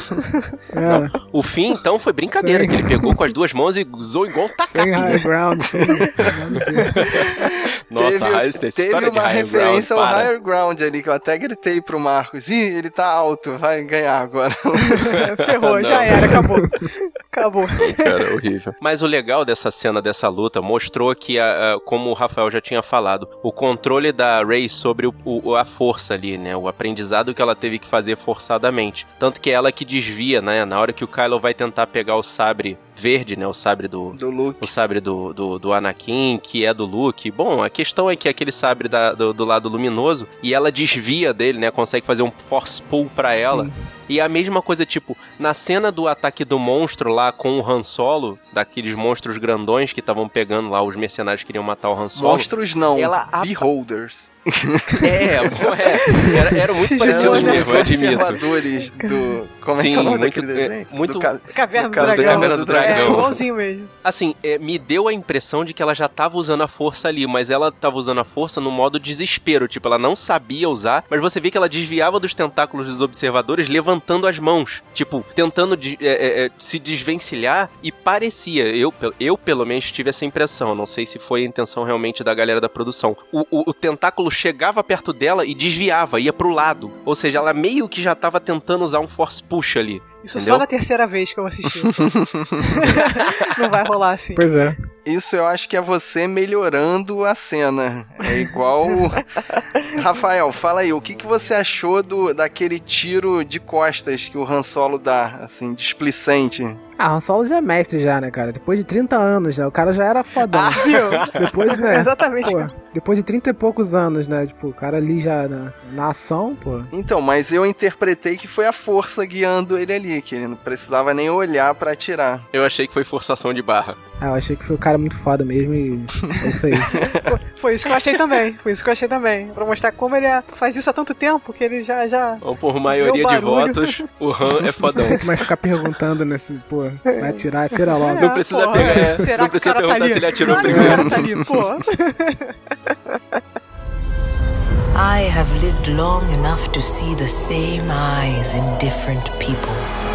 É, O fim, então, foi brincadeira, Sim. que ele pegou com as duas mãos e usou igual um sem high tacape. ground, sem... Nossa, teve, Raiz, tem teve história de uma referência ground, ao para. higher ground ali, que eu até gritei pro Marcos. Ih, ele tá alto, vai ganhar agora. Ferrou, Não. já era, acabou. Acabou. Cara, horrível. Mas o legal dessa cena, dessa luta, mostrou que, a- a- como o Rafael já tinha falado, o controle da Rey sobre o- o- a força ali, né? O aprendizado que ela teve que fazer forçadamente. Tanto que é ela que desvia, né? Na hora que o Kylo vai tentar pegar o sabre verde, né? O sabre do, Do Luke. o sabre do, do, do Anakin, que é do Luke. Bom, a questão é que é aquele sabre da- do, do lado luminoso e ela desvia dele, né? Consegue fazer um force pull pra ela. Sim. E a mesma coisa, tipo, na cena do ataque do monstro lá com o Han Solo, daqueles monstros grandões que estavam pegando lá, os mercenários queriam matar o Han Solo. Monstros não, Ela beholders. É, é. Era, era muito parecido mesmo, eu admito. observadores do... Como é Sim, que é o nome muito- daquele é, desenho? muito- Do ca- Caverna do do Dragão. Caverna do É, Dragão. igualzinho mesmo. Assim, é, me deu a impressão de que ela já tava usando a força ali, mas ela tava usando a força no modo desespero. Tipo, ela não sabia usar, mas você vê que ela desviava dos tentáculos dos observadores levantando as mãos. Tipo, tentando de- é, é, é, se desvencilhar e parecia. Eu, eu, pelo menos, tive essa impressão. Não sei se foi a intenção realmente da galera da produção. O, o- o tentáculo chegava perto dela e desviava, ia pro lado. Ou seja, ela meio que já tava tentando usar um force push ali. Isso Entendeu? só na terceira vez que eu assisti. Não vai rolar assim. Pois é. Isso eu acho que é você melhorando a cena. É igual. Rafael, fala aí, o que, que você achou do, daquele tiro de costas que o Han Solo dá, assim, displicente? Ah, Han Solo já é mestre já, né, cara? Depois de 30 anos, né? O cara já era fodão. Viu? Depois, né? Exatamente. Pô, depois de 30 e poucos anos, né? Tipo, o cara ali já na, na ação, pô. Então, mas eu interpretei que foi a força guiando ele ali, que ele não precisava nem olhar pra atirar. Eu achei que foi forçação de barra. Ah, eu achei que foi o cara muito foda mesmo e é isso aí. Foi isso que eu achei também. Foi isso que eu achei também. Pra mostrar como ele é- faz isso há tanto tempo que ele já. já... Então, por maioria de votos, o Han é fodão. Tem que mais ficar perguntando nesse, pô, vai atirar, atira logo. Não precisa porra, pegar, é. Será Não que o precisa cara tá perguntar ali? se ele atirou claro primeiro. Que o cara tá ali, pô. I have lived long enough to see the same eyes in different people.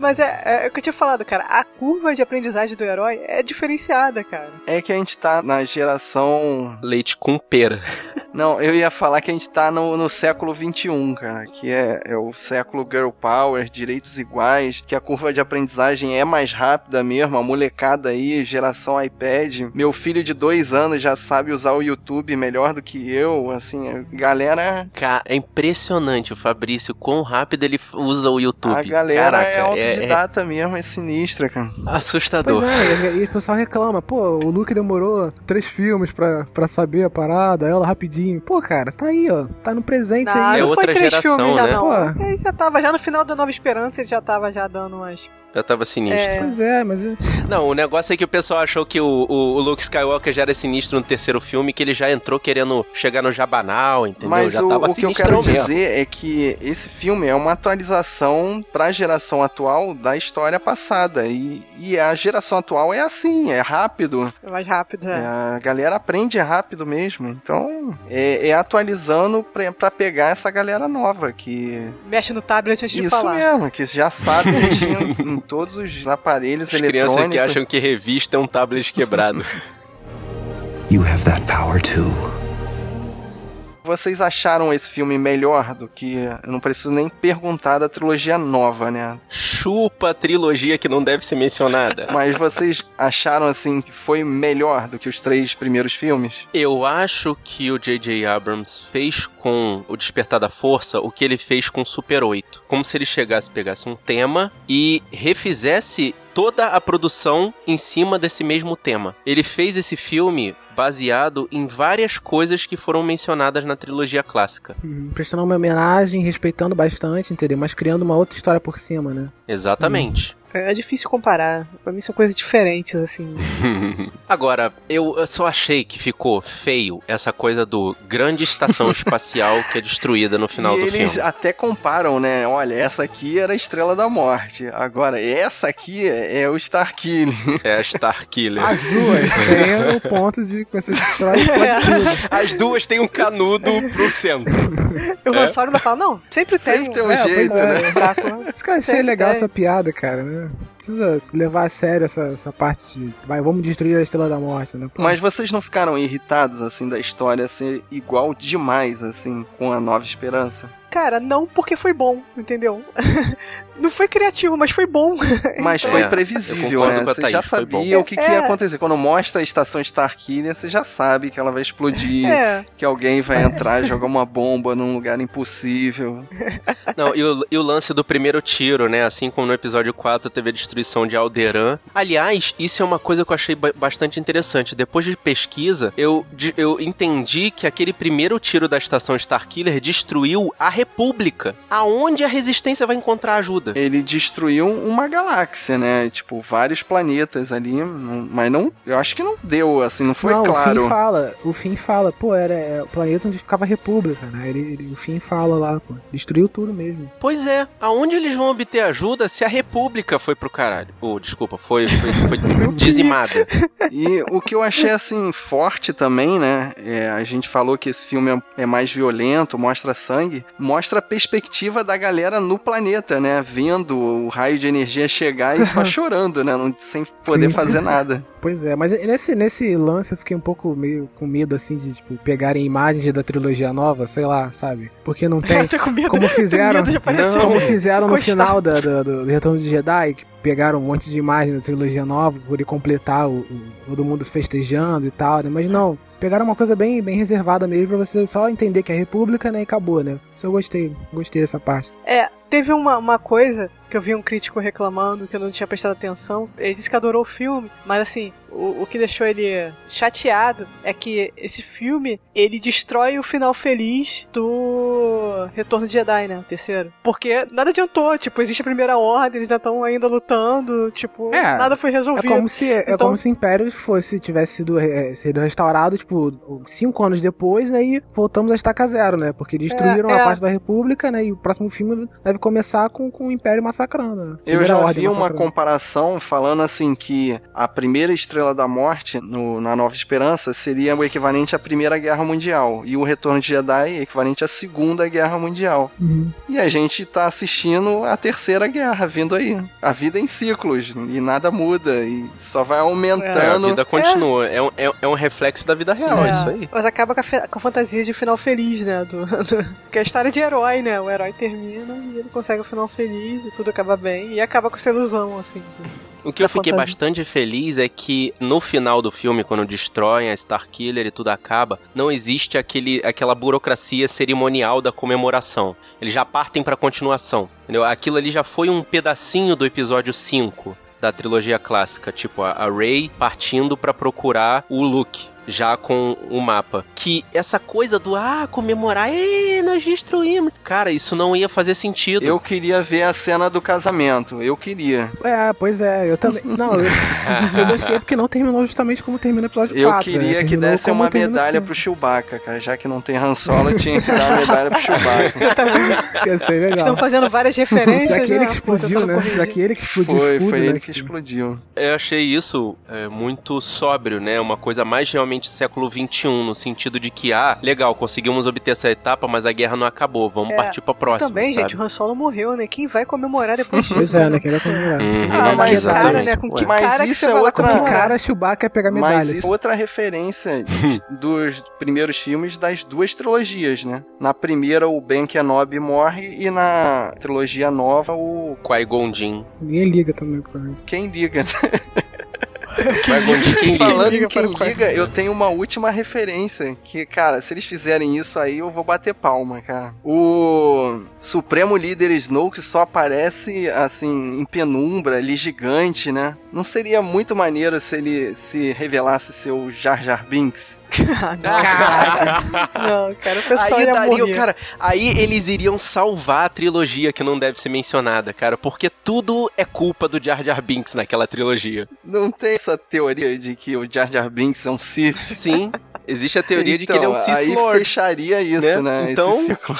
Mas é, é, o que eu tinha falado, cara. A curva de aprendizagem do herói é diferenciada, cara. É que a gente tá na geração. Leite com pera. Não, eu ia falar que a gente tá no, no século XXI, cara, que é, é o século Girl Power, direitos iguais, que a curva de aprendizagem é mais rápida mesmo, a molecada aí, geração iPad. Meu filho de dois anos já sabe usar o YouTube melhor do que eu, assim, galera. Cara, é impressionante o Fabrício, quão rápido ele usa o YouTube. A galera Caraca, é autodidata mesmo, é sinistra, cara. é assustador. Pois é, e, e o pessoal reclama, pô, o Luke demorou três filmes pra, pra saber a parada, ela rapidinho. Pô, cara, você tá aí, ó, tá no presente Não, aí. É não outra foi três geração, filmes já, né? não. Pô. Ele já tava já no final da Nova Esperança, ele já tava já dando umas. Já tava sinistro. Pois é, mas é- Não, o negócio é que o pessoal achou que o, o, o Luke Skywalker já era sinistro no terceiro filme, que ele já entrou querendo chegar no Jabanal, entendeu? Mas já o, tava o que eu quero mesmo. dizer é que esse filme é uma atualização pra geração atual da história passada. E, e a geração atual é assim, é rápido. É mais rápido, É, é. a galera aprende rápido mesmo. Então, é, é atualizando pra, pra pegar essa galera nova que. Mexe no tablet antes de Isso falar. mesmo, que já sabe mexer em, todos os aparelhos As crianças eletrônicos. que acham que revista é um tablet quebrado. You have that power too. Vocês acharam esse filme melhor do que. Eu não preciso nem perguntar da trilogia nova, né? Chupa a trilogia que não deve ser mencionada. Mas vocês acharam assim que foi melhor do que os três primeiros filmes? Eu acho que o J.J. Abrams fez com o Despertar da Força o que ele fez com Super 8. Como se ele chegasse, pegasse um tema e refizesse toda a produção em cima desse mesmo tema. Ele fez esse filme baseado em várias coisas que foram mencionadas na trilogia clássica. hum, prestando uma homenagem, respeitando bastante, entendeu? Mas criando uma outra história por cima, né? Exatamente. É difícil comparar. Pra mim são coisas diferentes, assim. Agora, eu eu só achei que ficou feio essa coisa do grande estação espacial que é destruída no final e do eles filme. até comparam, né? Olha, essa aqui era a Estrela da Morte. Agora, essa aqui é, é o Starkiller. É a Starkiller. As duas têm o ponto de que destrói pode tudo. As duas têm um canudo pro centro. E o Han Solo ainda fala, não, sempre tem. Sempre tem um É, jeito, é. né? fraco. Esse cara achei Sempre legal tem. essa piada, cara, né? Precisa levar a sério essa, essa parte de. Vai, vamos destruir a Estrela da Morte, né? Pô, Mas vocês não ficaram irritados, assim, da história ser igual demais, assim, com a Nova Esperança? Cara, não porque foi bom, entendeu? não foi criativo, mas foi bom. Mas É, foi eu previsível, né? Você já sabia o que, que ia É. acontecer. Quando mostra a estação Starkiller, você já sabe que ela vai explodir, É, que alguém vai entrar e jogar uma bomba num lugar impossível. Não, e o, e o lance do primeiro tiro, né? Assim como no episódio 4 teve a destruição de Alderan. Aliás, isso é uma coisa que eu achei ba- bastante interessante. Depois de pesquisa, eu, eu entendi que aquele primeiro tiro da estação Starkiller destruiu a República. Aonde a resistência vai encontrar ajuda? Ele destruiu uma galáxia, né? Tipo, vários planetas ali, mas não, eu acho que não deu, assim, não foi não, o claro. Finn fala, o Finn fala, pô, era é, o planeta onde ficava a República, né? Ele, ele- o Finn fala lá, pô, destruiu tudo mesmo. Pois é, aonde eles vão obter ajuda se a República foi pro caralho? Oh, desculpa, foi, foi, foi dizimada. E o que eu achei assim forte também, né? é, a gente falou que esse filme é, é mais violento, mostra sangue, mostra a perspectiva da galera no planeta, né? Vendo o raio de energia chegar e só chorando, né? Não, sem poder Sim, fazer sim. nada. Pois é, mas nesse, nesse lance eu fiquei um pouco meio com medo, assim, de, tipo, pegarem imagens da trilogia nova, sei lá, sabe? Porque não tem. eu tô com medo. Como tenho fizeram, medo de aparecer como fizeram no final da, da- do, do Retorno de Jedi, que pegaram um monte de imagem da trilogia nova poder completar o, o- todo mundo festejando e tal, né? Mas não, pegaram uma coisa bem, bem reservada mesmo pra você só entender que é República, né? E acabou, né? Isso eu gostei, gostei dessa parte. É, teve uma, uma coisa que eu vi um crítico reclamando que eu não tinha prestado atenção. Ele disse que adorou o filme, mas assim, o, o que deixou ele chateado é que esse filme ele destrói o final feliz do Retorno de Jedi, né? O terceiro. Porque nada adiantou, tipo, existe a primeira ordem, eles ainda estão ainda lutando, tipo, É, nada foi É resolvido. como se, é Então- como se o Império fosse, tivesse sido, é, sido restaurado, tipo, cinco anos depois, né? E voltamos a estaca zero, né? Porque destruíram É, é. a parte da República, né? E o próximo filme deve começar com, com o Império massacrando. né? Eu já vi uma comparação falando assim que a primeira Estrela da Morte no- na Nova Esperança seria o equivalente à Primeira Guerra Mundial e o Retorno de Jedi é equivalente à Segunda Guerra Mundial. Uhum. E a gente tá assistindo a Terceira Guerra vindo aí. A vida em ciclos e nada muda e só vai É, a aumentando. vida continua. É, um, é, é um reflexo da vida real, é, É, isso aí. Mas acaba com a, com a fantasia de final feliz, né? Do, do- que é a história de herói, né? O herói termina e ele consegue o final feliz e tudo acaba bem. E acaba com essa ilusão, assim. O que eu fiquei fantasia. bastante feliz é que no final do filme, quando destroem a Starkiller e tudo acaba, não existe aquele, aquela burocracia cerimonial da comemoração. Eles já partem pra continuação. Entendeu? Aquilo ali já foi um pedacinho do episódio 5 da trilogia clássica, tipo a, a Rey partindo pra procurar o Luke. Já com o mapa. Que essa coisa do ah, comemorar, Ê, nós destruímos. Cara, isso não ia fazer sentido. Eu queria ver a cena do casamento. Eu queria. É, pois é, eu também. Não, eu, eu gostei porque não terminou justamente como termina o episódio Eu 4. queria né? que desse uma medalha assim. pro Chewbacca, cara. Já que não tem Han Solo, tinha que dar uma medalha pro Chewbacca. Ia ser legal. Estão fazendo várias referências. Já que né? explodiu, né? Já que explodiu o Foi, escudo, foi né? ele que tipo, explodiu. Eu achei isso é, muito sóbrio, né? Uma coisa mais realmente século XXI, no sentido de que, ah, legal, conseguimos obter essa etapa, mas a guerra não acabou, vamos É, partir pra próxima, Também, sabe? gente, o Han Solo morreu, né? Quem vai comemorar depois disso? Pois é, né? Quem vai comemorar? Hum. Quem Ah, mas cara, né? Com que Mas cara que isso você é outra- Que comemorar? cara Chewbacca ia pegar medalha? Mas isso é outra referência dos primeiros filmes das duas trilogias, né? Na primeira, o Ben Kenobi morre e na trilogia nova, o... Qui-Gon Jinn. Ninguém liga também pra isso. Quem liga? Jinn, quem? Falando liga em quem liga, eu tenho uma última referência. Que, cara, se eles fizerem isso aí, eu vou bater palma, cara. O Supremo Líder Snoke só aparece, assim, em penumbra, ali gigante, né? Não seria muito maneiro se ele se revelasse ser o Jar Jar Binks? Não, cara, o pessoal Aí ia daria, morrer. cara, aí eles iriam salvar a trilogia que não deve ser mencionada, cara, porque tudo é culpa do Jar Jar Binks naquela trilogia. Não tem essa teoria de que o Jar Jar Binks é um Sith? Sim, existe a teoria de que ele é um Então, Sith aí Lord. fecharia isso, né? né? Então- Esse ciclo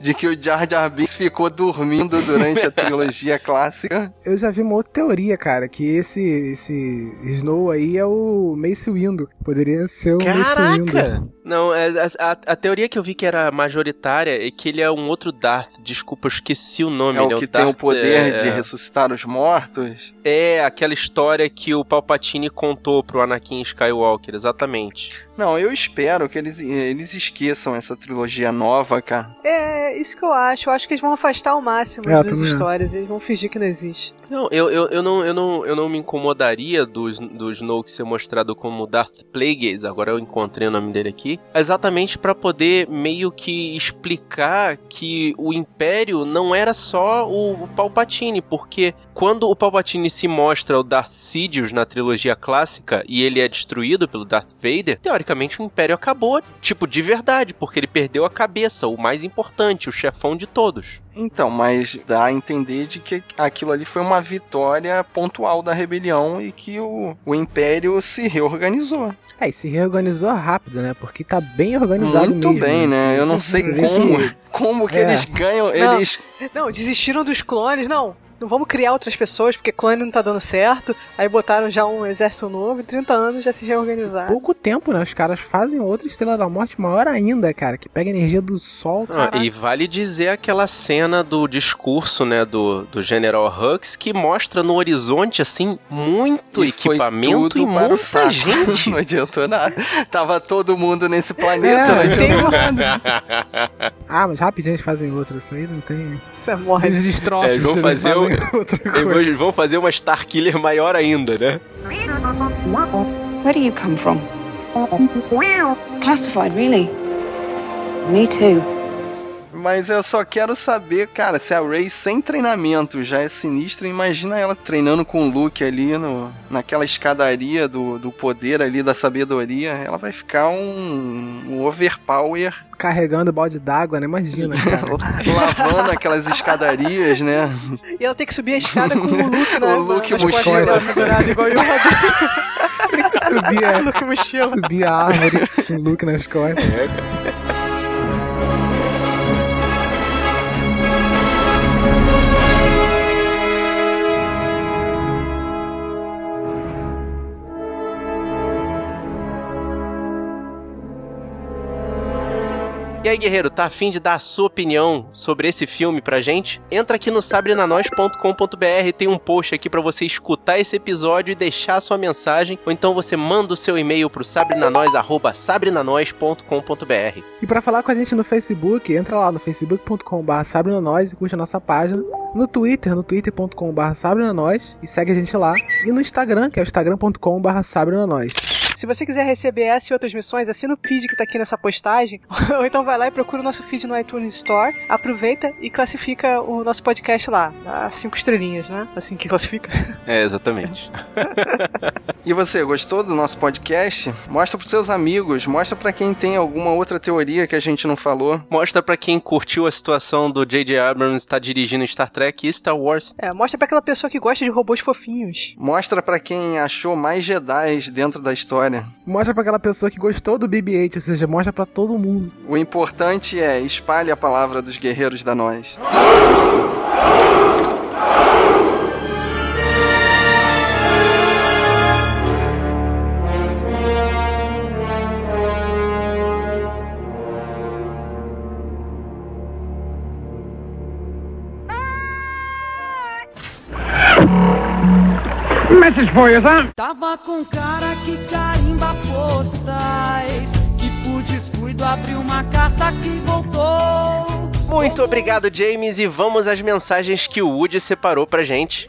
de que o Jar Jar Binks ficou dormindo durante a trilogia clássica. Eu já vi uma outra teoria, cara, que esse, esse Snow aí é o Mace Windu. Poderia ser o Mace Windu. Caraca! Não, é- a, a- a teoria que eu vi que era majoritária é que ele é um outro Darth. Desculpa, eu esqueci o nome. É o que tem o Darth, poder é, de ressuscitar os mortos. É, aquela história que o Palpatine contou pro Anakin Skywalker, exatamente. Não, eu espero que eles, eles esqueçam essa trilogia nova, cara. É, isso que eu acho. Eu acho que eles vão afastar ao máximo É, das histórias. Eles vão fingir que não existe. Não, eu, eu, eu, não, eu, não, eu não me incomodaria do, do Snoke ser mostrado como Darth Plagueis, agora eu encontrei o nome dele aqui, exatamente pra poder meio que explicar que o Império não era só o, o Palpatine, porque quando o Palpatine se mostra o Darth Sidious na trilogia clássica e ele é destruído pelo Darth Vader, teoricamente o Império acabou, tipo, de verdade, porque ele perdeu a cabeça, o mais importante, o chefão de todos. Então, mas dá a entender de que aquilo ali foi uma vitória pontual da rebelião e que o, o Império se reorganizou. É, e se reorganizou rápido, né? Porque tá bem organizado Muito mesmo. bem, né? Eu não sei como, que- como que É. eles ganham. Não. Eles Não, desistiram dos clones. Não, não vamos criar outras pessoas porque clone não tá dando certo. Aí botaram já um exército novo. Em 30 anos já se reorganizaram. Pouco tempo, né? Os caras fazem outra Estrela da Morte maior ainda, cara. Que pega energia do sol, Ah, e vale dizer aquela cena do discurso, né, do, do General Hux, que mostra no horizonte, assim, muito e equipamento e muita gente. não adiantou nada. Tava todo mundo nesse planeta. É, não adiantou Tem nada. Ah, mas rapidinho eles fazem outra. Isso aí não tem. Isso é morre. Eles destroçam. É, eles vão eles fazer outra Eles coisa. vão fazer uma Starkiller maior ainda, né? Where do you come from? Classified, really? Me too. Mas eu só quero saber, cara, se a Rey sem treinamento já é sinistra, imagina ela treinando com o Luke ali no, naquela escadaria do, do poder ali, da sabedoria. Ela vai ficar um, um overpower Carregando balde d'água, né? Imagina, cara. lavando aquelas escadarias, né? E ela tem que subir a escada com o Luke na, O Luke nas mochila. costas, pendurado, igual eu subir, a, Luke mochila. subir a árvore com o Luke nas costas. E aí, guerreiro, tá afim de dar a sua opinião sobre esse filme pra gente? Entra aqui no sabrenanois.com.br, tem um post aqui pra você escutar esse episódio e deixar a sua mensagem, ou então você manda o seu e-mail pro sabrenanois@sabrenanois.com.br. E pra falar com a gente no Facebook, entra lá no facebook.com.br sabrenanois e curte a nossa página. No Twitter, no twitter.com.br sabrenanois e segue a gente lá. E no Instagram, que é o instagram.com.br sabrenanois. Se você quiser receber essa e outras missões, assina o feed que tá aqui nessa postagem, ou então vai lá e procura o nosso feed no iTunes Store, aproveita e classifica o nosso podcast lá. Dá cinco estrelinhas, né? Assim que classifica. É, exatamente. E você, gostou do nosso podcast? Mostra pros seus amigos, mostra pra quem tem alguma outra teoria que a gente não falou. Mostra pra quem curtiu a situação do J.J. Abrams estar dirigindo Star Trek e Star Wars. É, mostra pra aquela pessoa que gosta de robôs fofinhos. Mostra pra quem achou mais Jedi dentro da história. Mostra pra aquela pessoa que gostou do BB-8, ou seja, mostra pra todo mundo. O importante é espalhe a palavra dos guerreiros da nós. Message for you, son. Tava com cara que carimba postais Que por descuido abriu uma carta que voltou Muito obrigado, James, e vamos às mensagens que o Woody separou pra gente.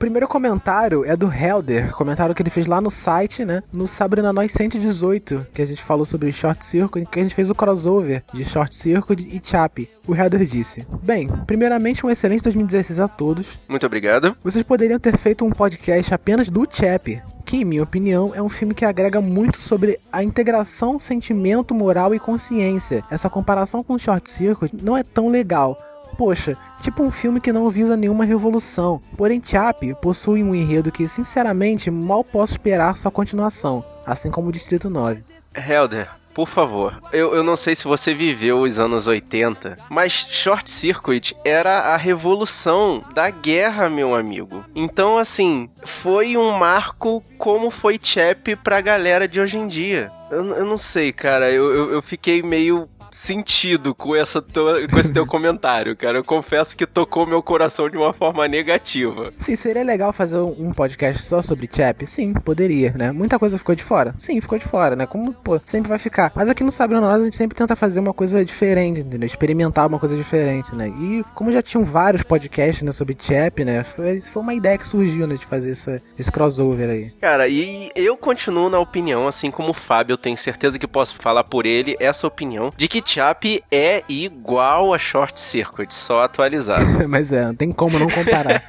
Primeiro comentário é do Helder, comentário que ele fez lá no site, né? No Sabrina Nós 118, que a gente falou sobre Short Circuit, que a gente fez o crossover de Short Circuit e Chappie. O Helder disse: Bem, primeiramente um excelente 2016 a todos. Muito obrigado. Vocês poderiam ter feito um podcast apenas do Chappie, que, em minha opinião, é um filme que agrega muito sobre a integração, sentimento, moral e consciência. Essa comparação com Short Circuit não é tão legal. Poxa, tipo um filme que não visa nenhuma revolução. Porém, Chappie possui um enredo que, sinceramente, mal posso esperar sua continuação, assim como o Distrito 9. Helder, por favor, eu, eu não sei se você viveu os anos 80, mas Short Circuit era a revolução da guerra, meu amigo. Então, assim, foi um marco como foi Chap pra galera de hoje em dia. Eu, eu não sei, cara, eu, eu, eu fiquei meio sentido com, essa tua, com esse teu comentário, cara. Eu confesso que tocou meu coração de uma forma negativa. Sim, seria legal fazer um podcast só sobre Chap? Sim, poderia, né? Muita coisa ficou de fora? Sim, ficou de fora, né? Como, pô, sempre vai ficar. Mas aqui no Sabrina Nós a gente sempre tenta fazer uma coisa diferente, entendeu? Experimentar uma coisa diferente, né? E como já tinham vários podcasts né, sobre Chap, né? Foi, foi uma ideia que surgiu, né? De fazer essa, esse crossover aí. Cara, e eu continuo na opinião, assim como o Fábio, eu tenho certeza que posso falar por ele, essa opinião, de que Chap é igual a Short Circuit, só atualizado. Mas é, não tem como não comparar.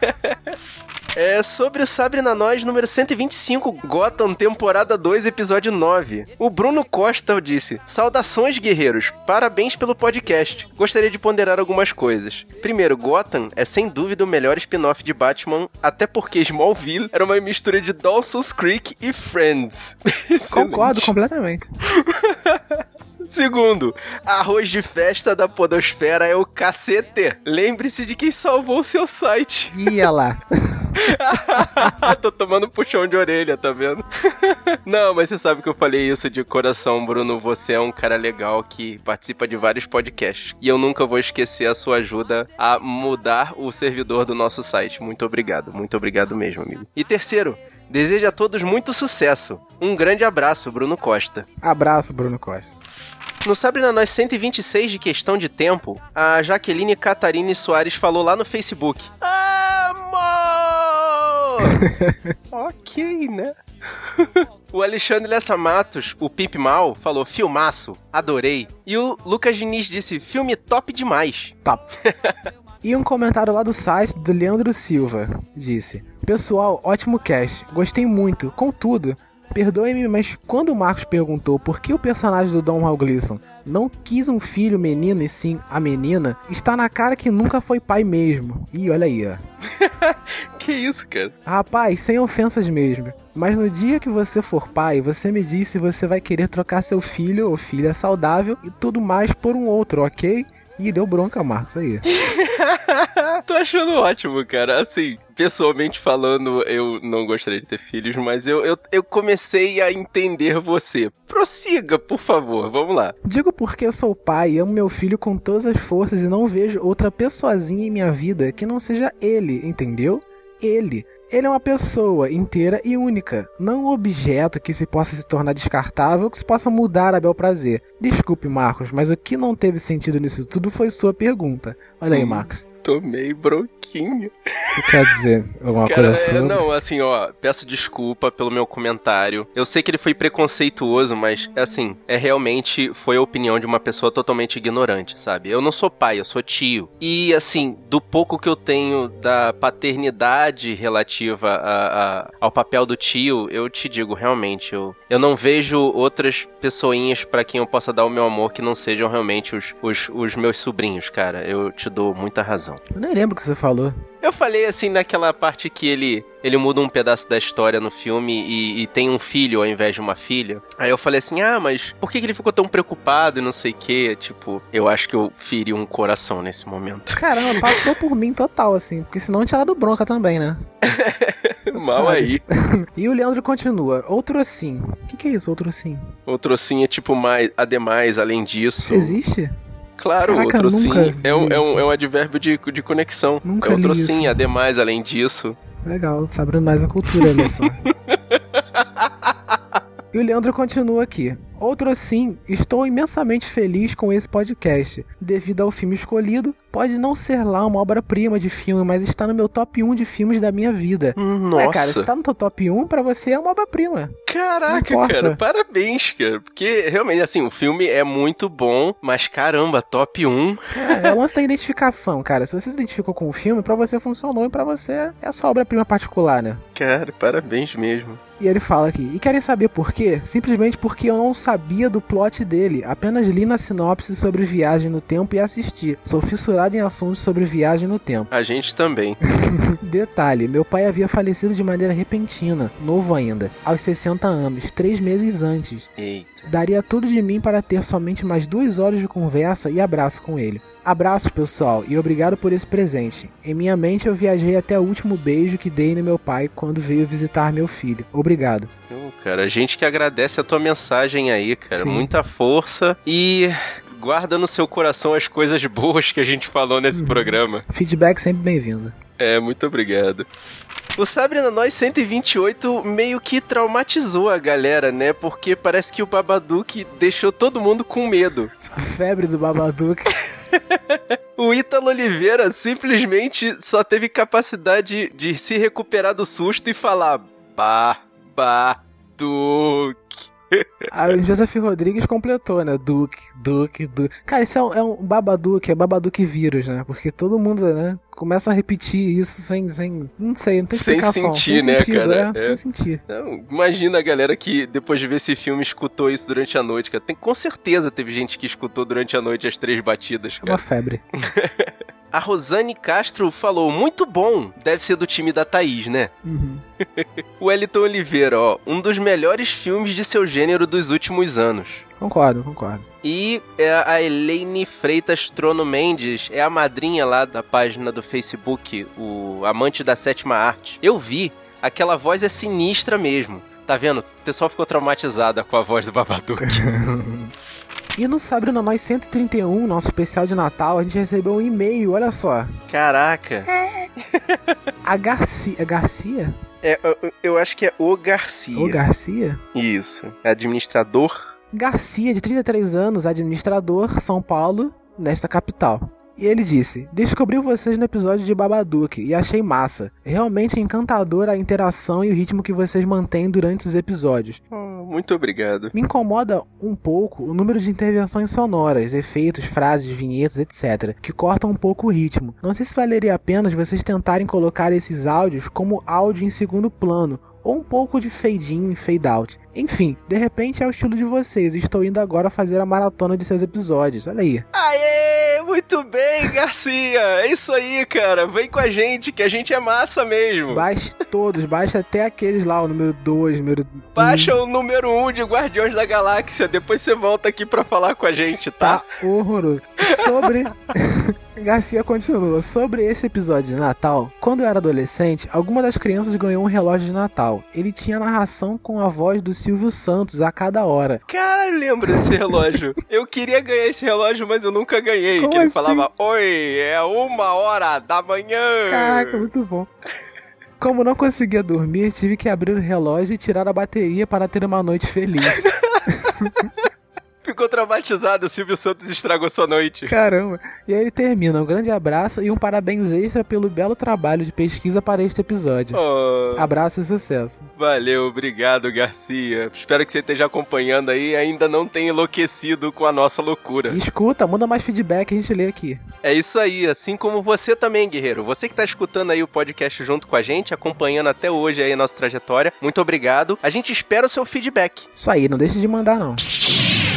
É sobre o Sabrina Nós número 125, Gotham, temporada 2, episódio 9. O Bruno Costa disse: Saudações, guerreiros. Parabéns pelo podcast. Gostaria de ponderar algumas coisas. Primeiro, Gotham é sem dúvida o melhor spin-off de Batman, até porque Smallville era uma mistura de Dawson's Creek e Friends. Concordo completamente. Segundo, arroz de festa da podosfera é o cacete. Lembre-se de quem salvou seu site. Ia lá. Tô tomando puxão de orelha, tá vendo? Não, mas você sabe que eu falei isso de coração, Bruno. Você é um cara legal que participa de vários podcasts. E eu nunca vou esquecer a sua ajuda a mudar o servidor do nosso site. Muito obrigado, muito obrigado mesmo, amigo. E terceiro, desejo a todos muito sucesso. Um grande abraço, Bruno Costa. Abraço, Bruno Costa. No Sabrina Nós 126 de questão de tempo, a Jaqueline Catarine Soares falou lá no Facebook. Amor! ok, né? O Alexandre Lessa Matos, o Pimp Mal, falou filmaço, adorei. E o Lucas Diniz disse filme top demais. Top. E um comentário lá do site do Leandro Silva disse: Pessoal, ótimo cast, gostei muito. Contudo, perdoe-me, mas quando o Marcos perguntou por que o personagem do Hal Gleason não quis um filho menino e sim a menina, está na cara que nunca foi pai mesmo. Ih, olha aí, ó. que isso, cara? Rapaz, sem ofensas mesmo. Mas no dia que você for pai, você me diz se você vai querer trocar seu filho ou filha saudável e tudo mais por um outro, ok? Ih, deu bronca, Marcos, aí. Tô achando ótimo, cara. Assim, pessoalmente falando, eu não gostaria de ter filhos, mas eu, eu, eu comecei a entender você. Prossiga, por favor, vamos lá. Digo porque eu sou pai amo meu filho com todas as forças e não vejo outra pessoazinha em minha vida que não seja ele, entendeu? Ele. Ele é uma pessoa inteira e única, não um objeto que se possa se tornar descartável ou que se possa mudar a bel prazer. Desculpe, Marcos, mas o que não teve sentido nisso tudo foi sua pergunta. Olha aí, Hum. Marcos. Tomei bronquinho. Você quer dizer alguma Cara, coisa é, sobre? não, assim, ó, peço desculpa pelo meu comentário. Eu sei que ele foi preconceituoso, mas, assim, é realmente foi a opinião de uma pessoa totalmente ignorante, sabe? Eu não sou pai, eu sou tio. E, assim, do pouco que eu tenho da paternidade relativa a- a- ao papel do tio, eu te digo, realmente, eu, eu não vejo outras pessoinhas pra quem eu possa dar o meu amor que não sejam realmente os, os, os meus sobrinhos, cara. Eu te dou muita razão. Eu nem lembro o que você falou. Eu falei assim naquela parte que ele ele muda um pedaço da história no filme e, e tem um filho ao invés de uma filha. Aí eu falei assim, ah, mas por que, que ele ficou tão preocupado e não sei o que? Tipo, eu acho que eu feri um coração nesse momento. Caramba, passou por mim total, assim, porque senão tinha dado bronca também, né? Mal aí. E o Leandro continua. Outro assim. O que, que é isso, outro assim? Outro sim é tipo mais, ademais, além disso. Isso existe? Claro, Caraca, outro sim é um, é, um, é um advérbio de, de conexão. Nunca é outro sim, isso. ademais, além disso. Legal, sabe mais a cultura, olha só. E o Leandro continua aqui. Outro assim, estou imensamente feliz com esse podcast. Devido ao filme escolhido, pode não ser lá uma obra-prima de filme, mas está no meu top 1 de filmes da minha vida. Nossa. Ué, cara, se tá no teu top 1, pra você é uma obra-prima. Caraca, cara, parabéns, cara. Porque realmente, assim, o filme é muito bom, mas caramba, top 1. É, é o lance da identificação, cara. Se você se identificou com o filme, pra você funcionou e pra você é a sua obra-prima particular, né? Cara, parabéns mesmo. E ele fala aqui, e querem saber por quê? Simplesmente porque eu não sabia do plot dele, apenas li na sinopse sobre viagem no tempo e assisti. Sou fissurado em assuntos sobre viagem no tempo. A gente também. Detalhe, meu pai havia falecido de maneira repentina, novo ainda, aos 60 anos, três meses antes. Eita. Daria tudo de mim para ter somente mais duas horas de conversa e abraço com ele. Abraço, pessoal, e obrigado por esse presente. Em minha mente eu viajei até o último beijo que dei no meu pai quando veio visitar meu filho. Obrigado. Ô, cara, a gente que agradece a tua mensagem aí, cara. Sim. Muita força e guarda no seu coração as coisas boas que a gente falou nesse programa. Feedback sempre bem-vindo. É, muito obrigado. O Sabrina Nós 128 meio que traumatizou a galera, né? Porque parece que o Babadook deixou todo mundo com medo. Essa febre do Babadook. O Ítalo Oliveira simplesmente só teve capacidade de se recuperar do susto e falar Babadook. A Joseph Rodrigues completou, né? Duke, Duke, Duke. Cara, isso é um, é um Babadook, é Babadook vírus, né? Porque todo mundo, né? Começa a repetir isso sem, sem não sei, não tem Sem explicação. sentir, sem né, sentido, cara? É, É. sem sentir. Imagina a galera que depois de ver esse filme escutou isso durante a noite, cara. Tem, com certeza teve gente que escutou durante a noite as três batidas, É cara. uma febre. A Rosane Castro falou, muito bom. Deve ser do time da Thaís, né? Uhum. O Eliton Oliveira, ó, um dos melhores filmes de seu gênero dos últimos anos. Concordo, concordo. E é a Elaine Freitas Trono Mendes é a madrinha lá da página do Facebook, o Amante da Sétima Arte. Eu vi, aquela voz é sinistra mesmo. Tá vendo? O pessoal ficou traumatizado com a voz do Babadook. E no Sabrina Nós 131, nosso especial de Natal, a gente recebeu um e-mail, olha só. Caraca. A Garcia. É Garcia? É, eu, eu acho que é o Garcia. Ou Garcia? Isso. Administrador. Garcia, de 33 anos, administrador, São Paulo, nesta capital. E ele disse: Descobri vocês no episódio de Babadook e achei massa. Realmente encantadora a interação e o ritmo que vocês mantêm durante os episódios. Oh, muito obrigado. Me incomoda um pouco o número de intervenções sonoras, efeitos, frases, vinhetas, etc., que cortam um pouco o ritmo. Não sei se valeria a pena vocês tentarem colocar esses áudios como áudio em segundo plano, ou um pouco de fade in e fade out. Enfim, de repente é o estilo de vocês. Estou indo agora fazer a maratona de seus episódios. Olha aí. Aê, muito bem, Garcia. É isso aí, cara. Vem com a gente, que a gente é massa mesmo. Baixe todos, baixe até aqueles lá, o número 2, número. Baixa o número 1 um de Guardiões da Galáxia. Depois você volta aqui pra falar com a gente, tá? Tá horroroso. Sobre. Garcia continua. Sobre esse episódio de Natal, quando eu era adolescente, alguma das crianças ganhou um relógio de Natal. Ele tinha narração com a voz do Silvio Santos a cada hora. Cara, eu lembro desse relógio. eu queria ganhar esse relógio, mas eu nunca ganhei. Como que ele assim? falava: Oi, é uma hora da manhã. Caraca, muito bom. Como não conseguia dormir, tive que abrir o relógio e tirar a bateria para ter uma noite feliz. Ficou traumatizado, o Silvio Santos estragou sua noite. Caramba. E aí ele termina. Um grande abraço e um parabéns extra pelo belo trabalho de pesquisa para este episódio. Oh, Abraço e sucesso. valeu, obrigado, Garcia. Espero que você esteja acompanhando aí e ainda não tenha enlouquecido com a nossa loucura. E escuta, manda mais feedback, a gente lê aqui. É isso aí, assim como você também, guerreiro. Você que tá escutando aí o podcast junto com a gente, acompanhando até hoje aí a nossa trajetória, muito obrigado. A gente espera o seu feedback. Isso aí, não deixe de mandar não.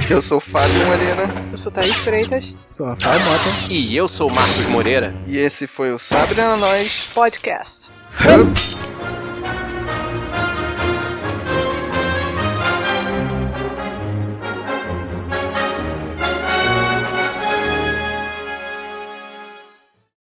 Eu sou o Fábio Moreira Eu sou Thaís Freitas. Sou Rafael Mota. E eu sou o Marcos Moreira. e esse foi o Sabrina Nós. Podcast. Hup.